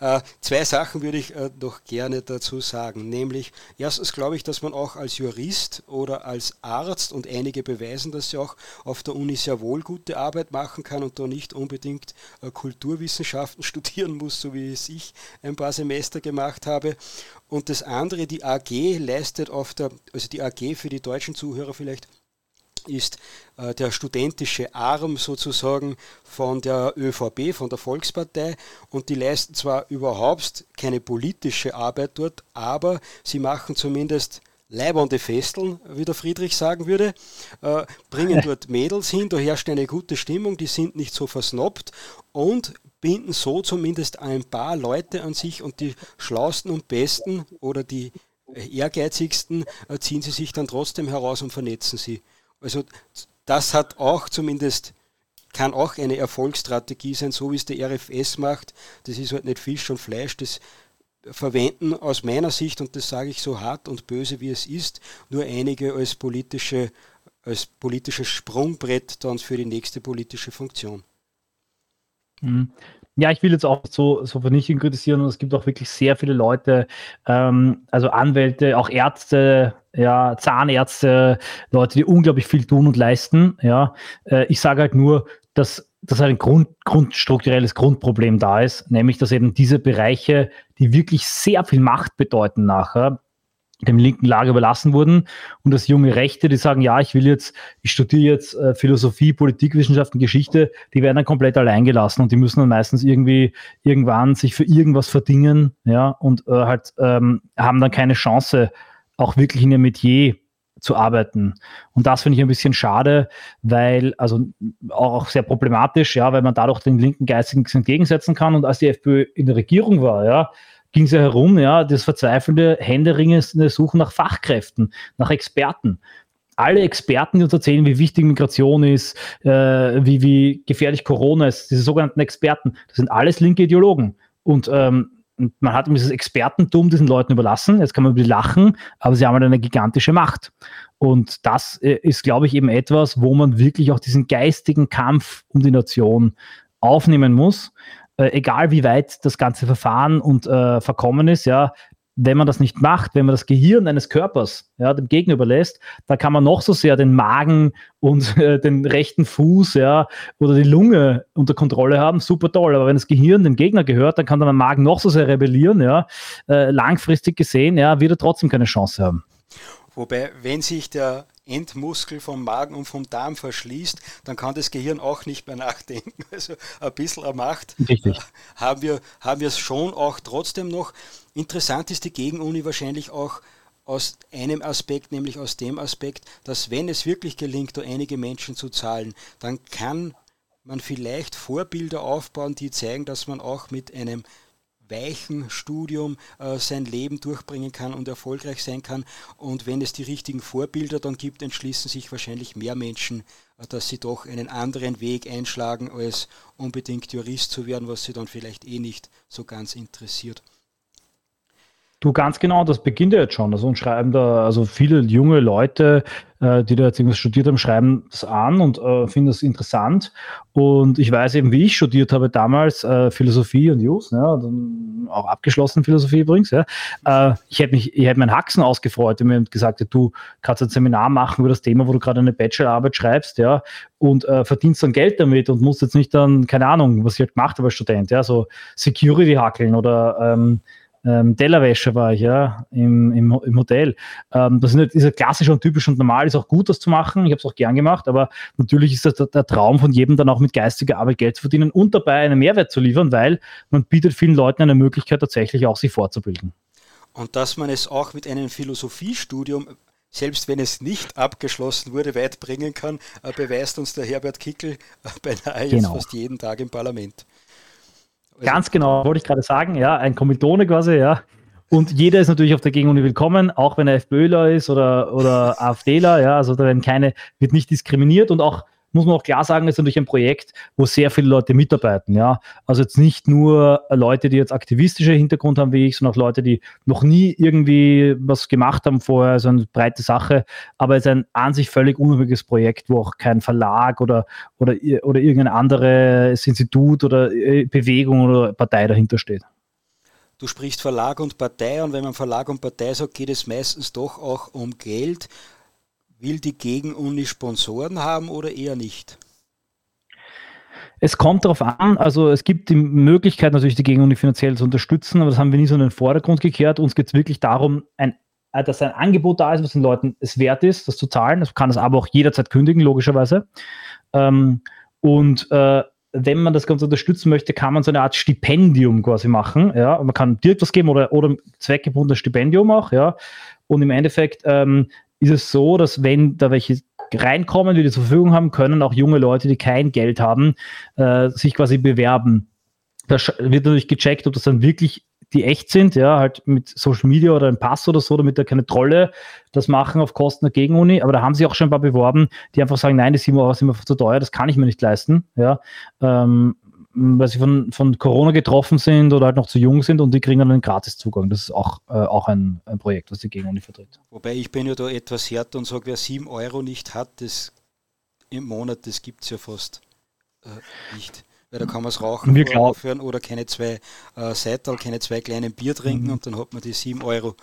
[laughs] äh, zwei Sachen würde ich äh, noch gerne dazu sagen. Nämlich, erstens glaube ich, dass man auch als Jurist oder als Arzt, und einige beweisen das ja auch, auf der Uni sehr wohl gute Arbeit machen kann und da nicht unbedingt äh, Kulturwissenschaften [laughs] studieren muss, so wie es ich ein paar Semester gemacht habe. Und das andere, die AG leistet auf der, also die AG für die deutschen Zuhörer vielleicht, ist äh, der studentische Arm sozusagen von der ÖVP, von der Volkspartei und die leisten zwar überhaupt keine politische Arbeit dort, aber sie machen zumindest leibernde Festeln, wie der Friedrich sagen würde, äh, bringen [laughs] dort Mädels hin, da herrscht eine gute Stimmung, die sind nicht so versnoppt und binden so zumindest ein paar Leute an sich und die schlausten und besten oder die ehrgeizigsten äh, ziehen sie sich dann trotzdem heraus und vernetzen sie. Also das hat auch zumindest, kann auch eine Erfolgsstrategie sein, so wie es der RFS macht. Das ist halt nicht Fisch und Fleisch, das verwenden aus meiner Sicht, und das sage ich so hart und böse wie es ist, nur einige als politische als politisches Sprungbrett dann für die nächste politische Funktion. Ja, ich will jetzt auch so, so vernichtend kritisieren und es gibt auch wirklich sehr viele Leute, ähm, also Anwälte, auch Ärzte, ja, Zahnärzte, Leute, die unglaublich viel tun und leisten. Ja, äh, ich sage halt nur, dass dass ein Grund, grundstrukturelles Grundproblem da ist, nämlich dass eben diese Bereiche, die wirklich sehr viel Macht bedeuten nachher, dem linken Lager überlassen wurden und dass junge Rechte, die sagen, ja, ich will jetzt, ich studiere jetzt äh, Philosophie, Politikwissenschaften, Geschichte, die werden dann komplett allein gelassen und die müssen dann meistens irgendwie irgendwann sich für irgendwas verdingen, ja, und äh, halt ähm, haben dann keine Chance, auch wirklich in ihrem Metier zu arbeiten. Und das finde ich ein bisschen schade, weil, also auch sehr problematisch, ja, weil man dadurch den linken Geistigen entgegensetzen kann. Und als die FPÖ in der Regierung war, ja, ging es ja herum, ja, das verzweifelnde Händeringende Suchen nach Fachkräften, nach Experten. Alle Experten, die uns erzählen, wie wichtig Migration ist, äh, wie, wie gefährlich Corona ist, diese sogenannten Experten, das sind alles linke Ideologen. Und ähm, man hat dieses Expertentum diesen Leuten überlassen. Jetzt kann man über die lachen, aber sie haben halt eine gigantische Macht. Und das äh, ist, glaube ich, eben etwas, wo man wirklich auch diesen geistigen Kampf um die Nation aufnehmen muss äh, egal wie weit das ganze Verfahren und äh, verkommen ist, ja, wenn man das nicht macht, wenn man das Gehirn eines Körpers ja, dem Gegner überlässt, dann kann man noch so sehr den Magen und [laughs] äh, den rechten Fuß ja, oder die Lunge unter Kontrolle haben, super toll. Aber wenn das Gehirn dem Gegner gehört, dann kann dann der Magen noch so sehr rebellieren. Ja, äh, langfristig gesehen ja, wird er trotzdem keine Chance haben. Wobei, wenn sich der Endmuskel vom Magen und vom Darm verschließt, dann kann das Gehirn auch nicht mehr [laughs] nachdenken. Also ein bisschen Macht Richtig. Äh, haben wir, haben wir es schon auch trotzdem noch. Interessant ist die Gegenuni wahrscheinlich auch aus einem Aspekt, nämlich aus dem Aspekt, dass wenn es wirklich gelingt, da einige Menschen zu zahlen, dann kann man vielleicht Vorbilder aufbauen, die zeigen, dass man auch mit einem weichen Studium äh, sein Leben durchbringen kann und erfolgreich sein kann. Und wenn es die richtigen Vorbilder dann gibt, entschließen sich wahrscheinlich mehr Menschen, äh, dass sie doch einen anderen Weg einschlagen, als unbedingt Jurist zu werden, was sie dann vielleicht eh nicht so ganz interessiert. Du, ganz genau, das beginnt ja jetzt schon. Also, und schreiben da, also viele junge Leute, äh, die da jetzt irgendwas studiert haben, schreiben das an und äh, finden das interessant. Und ich weiß eben, wie ich studiert habe damals, äh, Philosophie und Jus, ja, auch abgeschlossen Philosophie übrigens, ja. Äh, ich hätte mich, ich hätte meinen Haxen ausgefreut und mir gesagt, du kannst ein Seminar machen über das Thema, wo du gerade eine Bachelorarbeit schreibst, ja, und äh, verdienst dann Geld damit und musst jetzt nicht dann, keine Ahnung, was ich halt gemacht habe als Student, ja, so Security hackeln oder ähm, ähm, Tellerwäsche war ich, ja, im, im, im Hotel. Ähm, das ist, nicht, ist ja klassisch und typisch und normal, ist auch gut, das zu machen. Ich habe es auch gern gemacht, aber natürlich ist das der, der, Traum von jedem, dann auch mit geistiger Arbeit Geld zu verdienen und dabei einen Mehrwert zu liefern, weil man bietet vielen Leuten eine Möglichkeit, tatsächlich auch sich fortzubilden. Und dass man es auch mit einem Philosophiestudium selbst wenn es nicht abgeschlossen wurde, weit bringen kann, äh, beweist uns der Herbert Kickel äh, beinahe genau. jetzt fast jeden Tag im Parlament. Also Ganz genau, wollte ich gerade sagen, ja, ein Kommilitone quasi, ja. Und jeder ist natürlich auf der Gegenuni willkommen, auch wenn er FPÖler ist oder, oder [laughs] AfDler, ja, also da werden keine, wird nicht diskriminiert und auch muss man auch klar sagen, ist natürlich ein Projekt, wo sehr viele Leute mitarbeiten. Ja? Also jetzt nicht nur Leute, die jetzt aktivistische Hintergrund haben wie ich, sondern auch Leute, die noch nie irgendwie was gemacht haben vorher, so eine breite Sache, aber es ist ein an sich völlig unabhängiges Projekt, wo auch kein Verlag oder, oder, oder irgendein anderes Institut oder äh, Bewegung oder Partei dahinter steht. Du sprichst Verlag und Partei und wenn man Verlag und Partei sagt, geht es meistens doch auch um Geld. Will die Gegenuni Sponsoren haben oder eher nicht? Es kommt darauf an, also es gibt die Möglichkeit natürlich die Gegenuni finanziell zu unterstützen, aber das haben wir nie so in den Vordergrund gekehrt. Uns geht es wirklich darum, ein, äh, dass ein Angebot da ist, was den Leuten es wert ist, das zu zahlen. Das kann es aber auch jederzeit kündigen, logischerweise. Ähm, und äh, wenn man das Ganze unterstützen möchte, kann man so eine Art Stipendium quasi machen. Ja, man kann direkt was geben oder, oder zweckgebundenes Stipendium auch. Ja, und im Endeffekt ähm, ist es so, dass wenn da welche reinkommen, die die zur Verfügung haben, können auch junge Leute, die kein Geld haben, äh, sich quasi bewerben. Da wird natürlich gecheckt, ob das dann wirklich die echt sind, ja, halt mit Social Media oder einem Pass oder so, damit da keine Trolle das machen auf Kosten der Gegenuni. Aber da haben sie auch schon ein paar beworben, die einfach sagen, nein, die 7 Euro sind mir zu teuer, das kann ich mir nicht leisten, ja. Ähm, weil sie von, von Corona getroffen sind oder halt noch zu jung sind und die kriegen dann einen Gratiszugang. Das ist auch, äh, auch ein, ein Projekt, was die Gegenuni vertritt. Wobei ich bin ja da etwas härter und sage, wer 7 Euro nicht hat, das im Monat, das gibt es ja fast äh, nicht. Weil da kann man es rauchen Wir aufhören oder keine zwei äh, Seital, keine zwei kleinen Bier trinken mhm. und dann hat man die 7 Euro.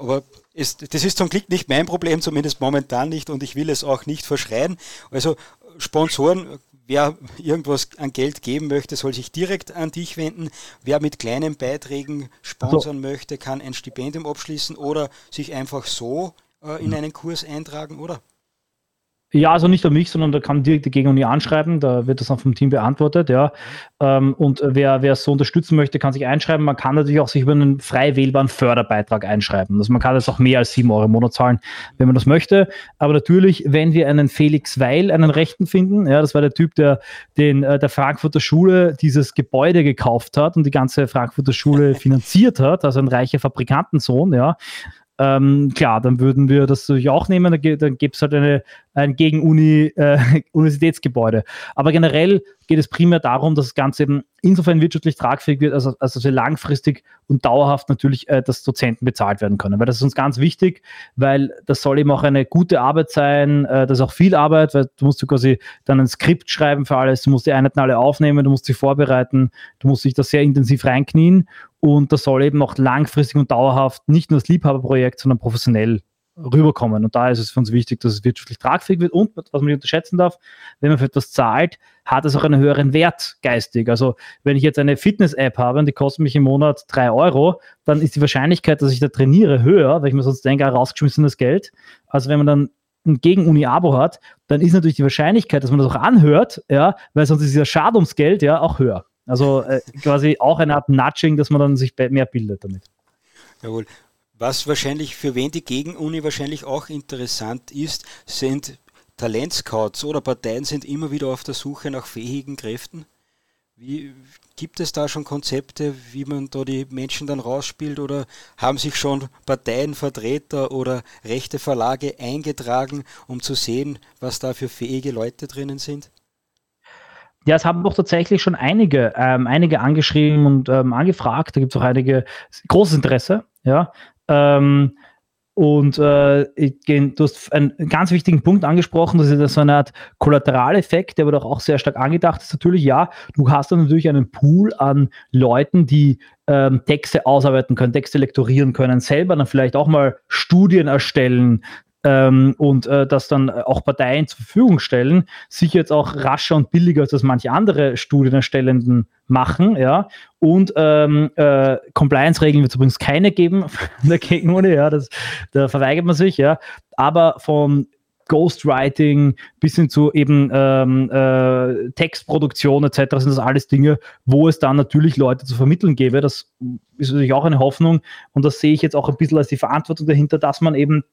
Aber es, das ist zum Glück nicht mein Problem, zumindest momentan nicht und ich will es auch nicht verschreien. Also Sponsoren Wer irgendwas an Geld geben möchte, soll sich direkt an dich wenden. Wer mit kleinen Beiträgen sponsern also. möchte, kann ein Stipendium abschließen oder sich einfach so äh, in einen Kurs eintragen, oder? Ja, also nicht an mich, sondern da kann direkt die Gegenuni anschreiben, da wird das dann vom Team beantwortet, ja. Ähm, und wer, wer es so unterstützen möchte, kann sich einschreiben. Man kann natürlich auch sich über einen frei wählbaren Förderbeitrag einschreiben. Also man kann jetzt auch mehr als sieben Euro im Monat zahlen, wenn man das möchte. Aber natürlich, wenn wir einen Felix Weil, einen Rechten finden, ja, das war der Typ, der den, äh, der Frankfurter Schule dieses Gebäude gekauft hat und die ganze Frankfurter Schule [laughs] finanziert hat, also ein reicher Fabrikantensohn, ja, ähm, klar, dann würden wir das natürlich auch nehmen, dann, dann gäbe es halt eine, ein Gegen-Universitätsgebäude. Äh, [laughs] Aber generell geht es primär darum, dass das Ganze eben insofern wirtschaftlich tragfähig wird, also, also dass langfristig und dauerhaft natürlich äh, dass Dozenten bezahlt werden können. Weil das ist uns ganz wichtig, weil das soll eben auch eine gute Arbeit sein, äh, das ist auch viel Arbeit, weil du musst du quasi dann ein Skript schreiben für alles, du musst die Einheiten alle aufnehmen, du musst sie vorbereiten, du musst dich da sehr intensiv reinknien und das soll eben auch langfristig und dauerhaft nicht nur das Liebhaberprojekt, sondern professionell rüberkommen. Und da ist es für uns wichtig, dass es wirtschaftlich tragfähig wird und, was man nicht unterschätzen darf, wenn man für etwas zahlt, hat es auch einen höheren Wert geistig. Also wenn ich jetzt eine Fitness-App habe und die kostet mich im Monat drei Euro, dann ist die Wahrscheinlichkeit, dass ich da trainiere, höher, weil ich mir sonst denke, ah, rausgeschmissenes Geld. Also wenn man dann ein Gegen-Uni-Abo hat, dann ist natürlich die Wahrscheinlichkeit, dass man das auch anhört, ja, weil sonst ist dieser Schad ums Geld ja auch höher. Also äh, quasi auch eine Art Nudging, dass man dann sich mehr bildet damit. Jawohl. Was wahrscheinlich für wen die Gegenuni wahrscheinlich auch interessant ist, sind Talentscouts oder Parteien sind immer wieder auf der Suche nach fähigen Kräften. Wie, gibt es da schon Konzepte, wie man da die Menschen dann rausspielt oder haben sich schon Parteienvertreter oder rechte Verlage eingetragen, um zu sehen, was da für fähige Leute drinnen sind? Ja, es haben doch tatsächlich schon einige, ähm, einige angeschrieben und ähm, angefragt. Da gibt es auch einige großes Interesse. Ja, ähm, und äh, du hast einen ganz wichtigen Punkt angesprochen, das ist so eine Art Kollateraleffekt, der aber doch auch sehr stark angedacht ist. Natürlich, ja, du hast dann natürlich einen Pool an Leuten, die ähm, Texte ausarbeiten können, Texte lektorieren können, selber dann vielleicht auch mal Studien erstellen, ähm, und äh, das dann auch Parteien zur Verfügung stellen, sicher jetzt auch rascher und billiger als das manche andere Studienerstellenden machen, ja. Und ähm, äh, Compliance-Regeln wird es übrigens keine geben [laughs] dagegen, ohne, ja, das, da verweigert man sich, ja. Aber vom Ghostwriting bis hin zu eben ähm, äh, Textproduktion etc. sind das alles Dinge, wo es dann natürlich Leute zu vermitteln gäbe. Das ist natürlich auch eine Hoffnung und das sehe ich jetzt auch ein bisschen als die Verantwortung dahinter, dass man eben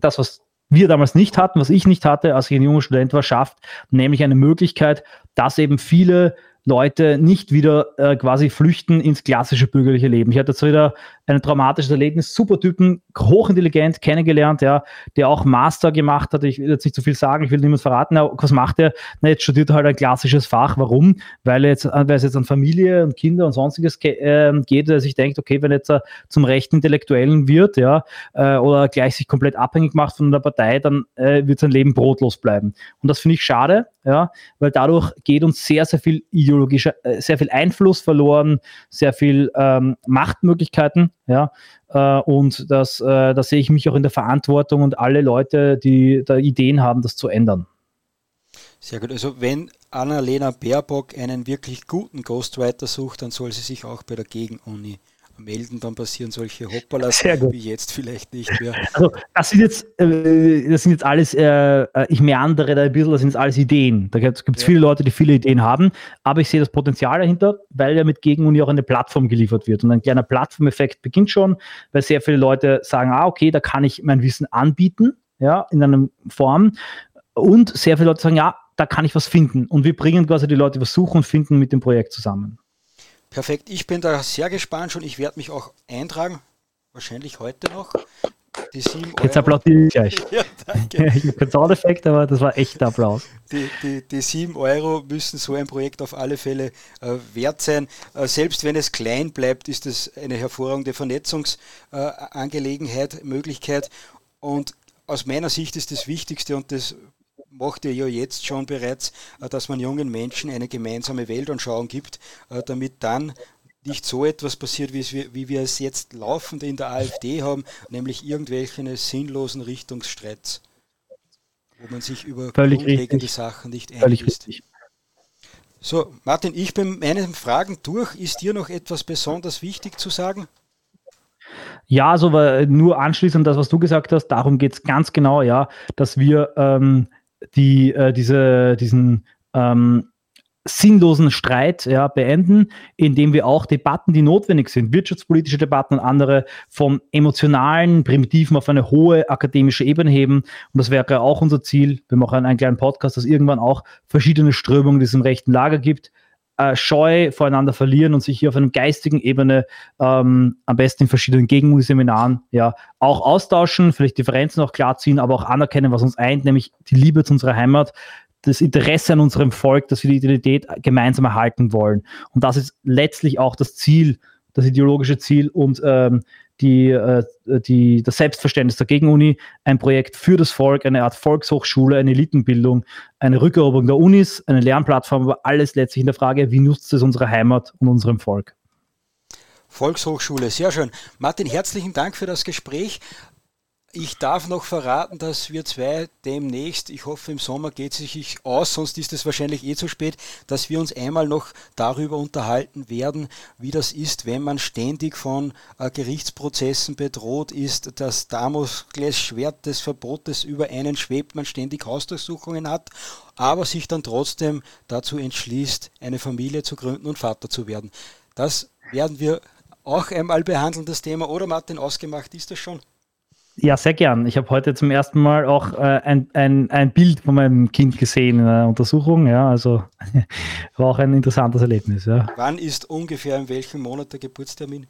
das, was wir damals nicht hatten, was ich nicht hatte, als ich ein junger Student war, schafft, nämlich eine Möglichkeit, dass eben viele Leute nicht wieder äh, quasi flüchten ins klassische bürgerliche Leben. Ich hatte jetzt wieder ein traumatisches Erlebnis, super Typen, hochintelligent kennengelernt, ja, der auch Master gemacht hat. Ich will jetzt nicht zu viel sagen, ich will niemand verraten. Was macht er? Na, jetzt studiert er halt ein klassisches Fach. Warum? Weil, jetzt, weil es jetzt an Familie und Kinder und sonstiges äh, geht, dass sich denkt, okay, wenn jetzt er zum rechten Intellektuellen wird, ja, äh, oder gleich sich komplett abhängig macht von der Partei, dann äh, wird sein Leben brotlos bleiben. Und das finde ich schade, ja, weil dadurch geht uns sehr, sehr viel ideologischer, äh, sehr viel Einfluss verloren, sehr viel ähm, Machtmöglichkeiten, ja, äh, und das, äh, da sehe ich mich auch in der Verantwortung und alle Leute, die da Ideen haben, das zu ändern. Sehr gut. Also wenn Annalena Baerbock einen wirklich guten Ghostwriter sucht, dann soll sie sich auch bei der Gegenuni melden, dann passieren solche Hoppalas wie jetzt vielleicht nicht mehr. Also das sind jetzt, äh, das sind jetzt alles, äh, äh ich meandere da ein bisschen, das sind jetzt alles Ideen. Da gibt es ja. viele Leute, die viele Ideen haben, aber ich sehe das Potenzial dahinter, weil ja mit Gegenuni auch eine Plattform geliefert wird. Und ein kleiner Plattformeffekt beginnt schon, weil sehr viele Leute sagen, ah, okay, da kann ich mein Wissen anbieten, ja, in einer Form. Und sehr viele Leute sagen, ja, da kann ich was finden. Und wir bringen quasi die Leute, was suchen und finden mit dem Projekt zusammen. Perfekt, ich bin da sehr gespannt schon. Ich werde mich auch eintragen, wahrscheinlich heute noch. Die 7 Euro. Jetzt applaudiere ich gleich. [laughs] ja, danke. [laughs] ich keinen Soundeffekt, aber das war echt Applaus. Die, die, die 7 Euro müssen so ein Projekt auf alle Fälle äh, wert sein. Äh, selbst wenn es klein bleibt, ist es eine hervorragende Vernetzungsangelegenheit, äh, Möglichkeit. Und aus meiner Sicht ist das Wichtigste und das macht ihr ja jetzt schon bereits, äh, dass man jungen Menschen eine gemeinsame Weltanschauung gibt, äh, damit dann nicht so etwas passiert, wie, wie wir es jetzt laufend in der AfD haben, nämlich irgendwelche sinnlosen Richtungsstreits, wo man sich über Völlig grundlegende richtig. Sachen nicht einig ist. So, Martin, ich bin meinen Fragen durch. Ist dir noch etwas besonders wichtig zu sagen? Ja, also nur anschließend das, was du gesagt hast, darum geht es ganz genau, ja, dass wir ähm, die, äh, diese, diesen ähm, sinnlosen Streit ja, beenden, indem wir auch Debatten, die notwendig sind, wirtschaftspolitische Debatten und andere vom emotionalen, primitiven auf eine hohe akademische Ebene heben. Und das wäre auch unser Ziel. Wir machen einen kleinen Podcast, dass irgendwann auch verschiedene Strömungen in diesem rechten Lager gibt, äh, Scheu voreinander verlieren und sich hier auf einer geistigen Ebene ähm, am besten in verschiedenen Gegenseminaren ja auch austauschen, vielleicht Differenzen auch klarziehen, aber auch anerkennen, was uns eint, nämlich die Liebe zu unserer Heimat, das Interesse an unserem Volk, dass wir die Identität gemeinsam erhalten wollen. Und das ist letztlich auch das Ziel, das ideologische Ziel und ähm, die, äh, die, das Selbstverständnis der Gegenuni, ein Projekt für das Volk, eine Art Volkshochschule, eine Elitenbildung, eine Rückeroberung der Unis, eine Lernplattform, aber alles letztlich in der Frage, wie nutzt es unserer Heimat und unserem Volk. Volkshochschule, sehr schön. Martin, herzlichen Dank für das Gespräch. Ich darf noch verraten, dass wir zwei demnächst, ich hoffe im Sommer geht es sich aus, sonst ist es wahrscheinlich eh zu spät, dass wir uns einmal noch darüber unterhalten werden, wie das ist, wenn man ständig von äh, Gerichtsprozessen bedroht ist, das Damoklesschwert des Verbotes über einen schwebt, man ständig Hausdurchsuchungen hat, aber sich dann trotzdem dazu entschließt, eine Familie zu gründen und Vater zu werden. Das werden wir auch einmal behandeln, das Thema. Oder Martin, ausgemacht ist das schon? Ja, sehr gern. Ich habe heute zum ersten Mal auch äh, ein, ein, ein Bild von meinem Kind gesehen in einer Untersuchung. Ja, also [laughs] war auch ein interessantes Erlebnis. Ja. Wann ist ungefähr in welchem Monat der Geburtstermin?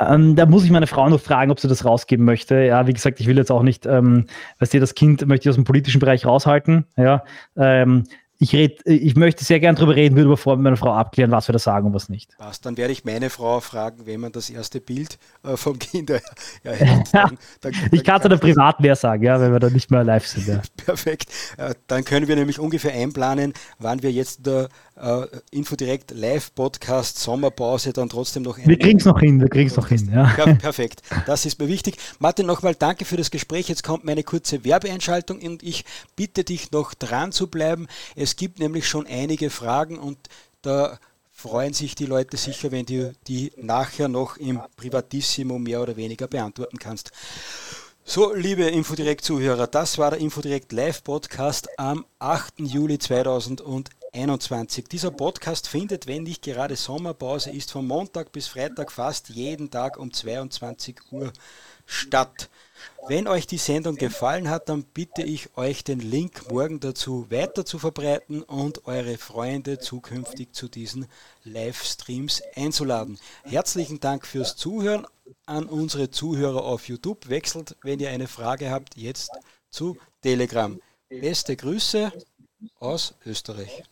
Ähm, da muss ich meine Frau noch fragen, ob sie das rausgeben möchte. Ja, wie gesagt, ich will jetzt auch nicht, ähm, weißt du, das Kind möchte ich aus dem politischen Bereich raushalten. Ja, ähm, ich, red, ich möchte sehr gern darüber reden, würde aber vorher mit meiner Frau abklären, was wir da sagen und was nicht. Passt, dann werde ich meine Frau fragen, wenn man das erste Bild äh, vom Kind [laughs] erhält. Dann, [laughs] dann, ich kann es dann privat mehr sagen, ja, wenn wir dann nicht mehr live sind. Ja. [laughs] Perfekt. Äh, dann können wir nämlich ungefähr einplanen, wann wir jetzt der äh, Infodirekt Live-Podcast Sommerpause dann trotzdem noch. Wir kriegen es noch hin, wir kriegen es noch hin. Ja. ja. Perfekt, das ist mir wichtig. Martin, nochmal danke für das Gespräch. Jetzt kommt meine kurze Werbeeinschaltung und ich bitte dich noch dran zu bleiben. Es gibt nämlich schon einige Fragen und da freuen sich die Leute sicher, wenn du die nachher noch im Privatissimo mehr oder weniger beantworten kannst. So, liebe Infodirekt-Zuhörer, das war der Infodirekt Live-Podcast am 8. Juli 2011. 21. Dieser Podcast findet, wenn nicht gerade Sommerpause ist, von Montag bis Freitag fast jeden Tag um 22 Uhr statt. Wenn euch die Sendung gefallen hat, dann bitte ich euch, den Link morgen dazu weiter zu verbreiten und eure Freunde zukünftig zu diesen Livestreams einzuladen. Herzlichen Dank fürs Zuhören an unsere Zuhörer auf YouTube. Wechselt, wenn ihr eine Frage habt, jetzt zu Telegram. Beste Grüße aus Österreich.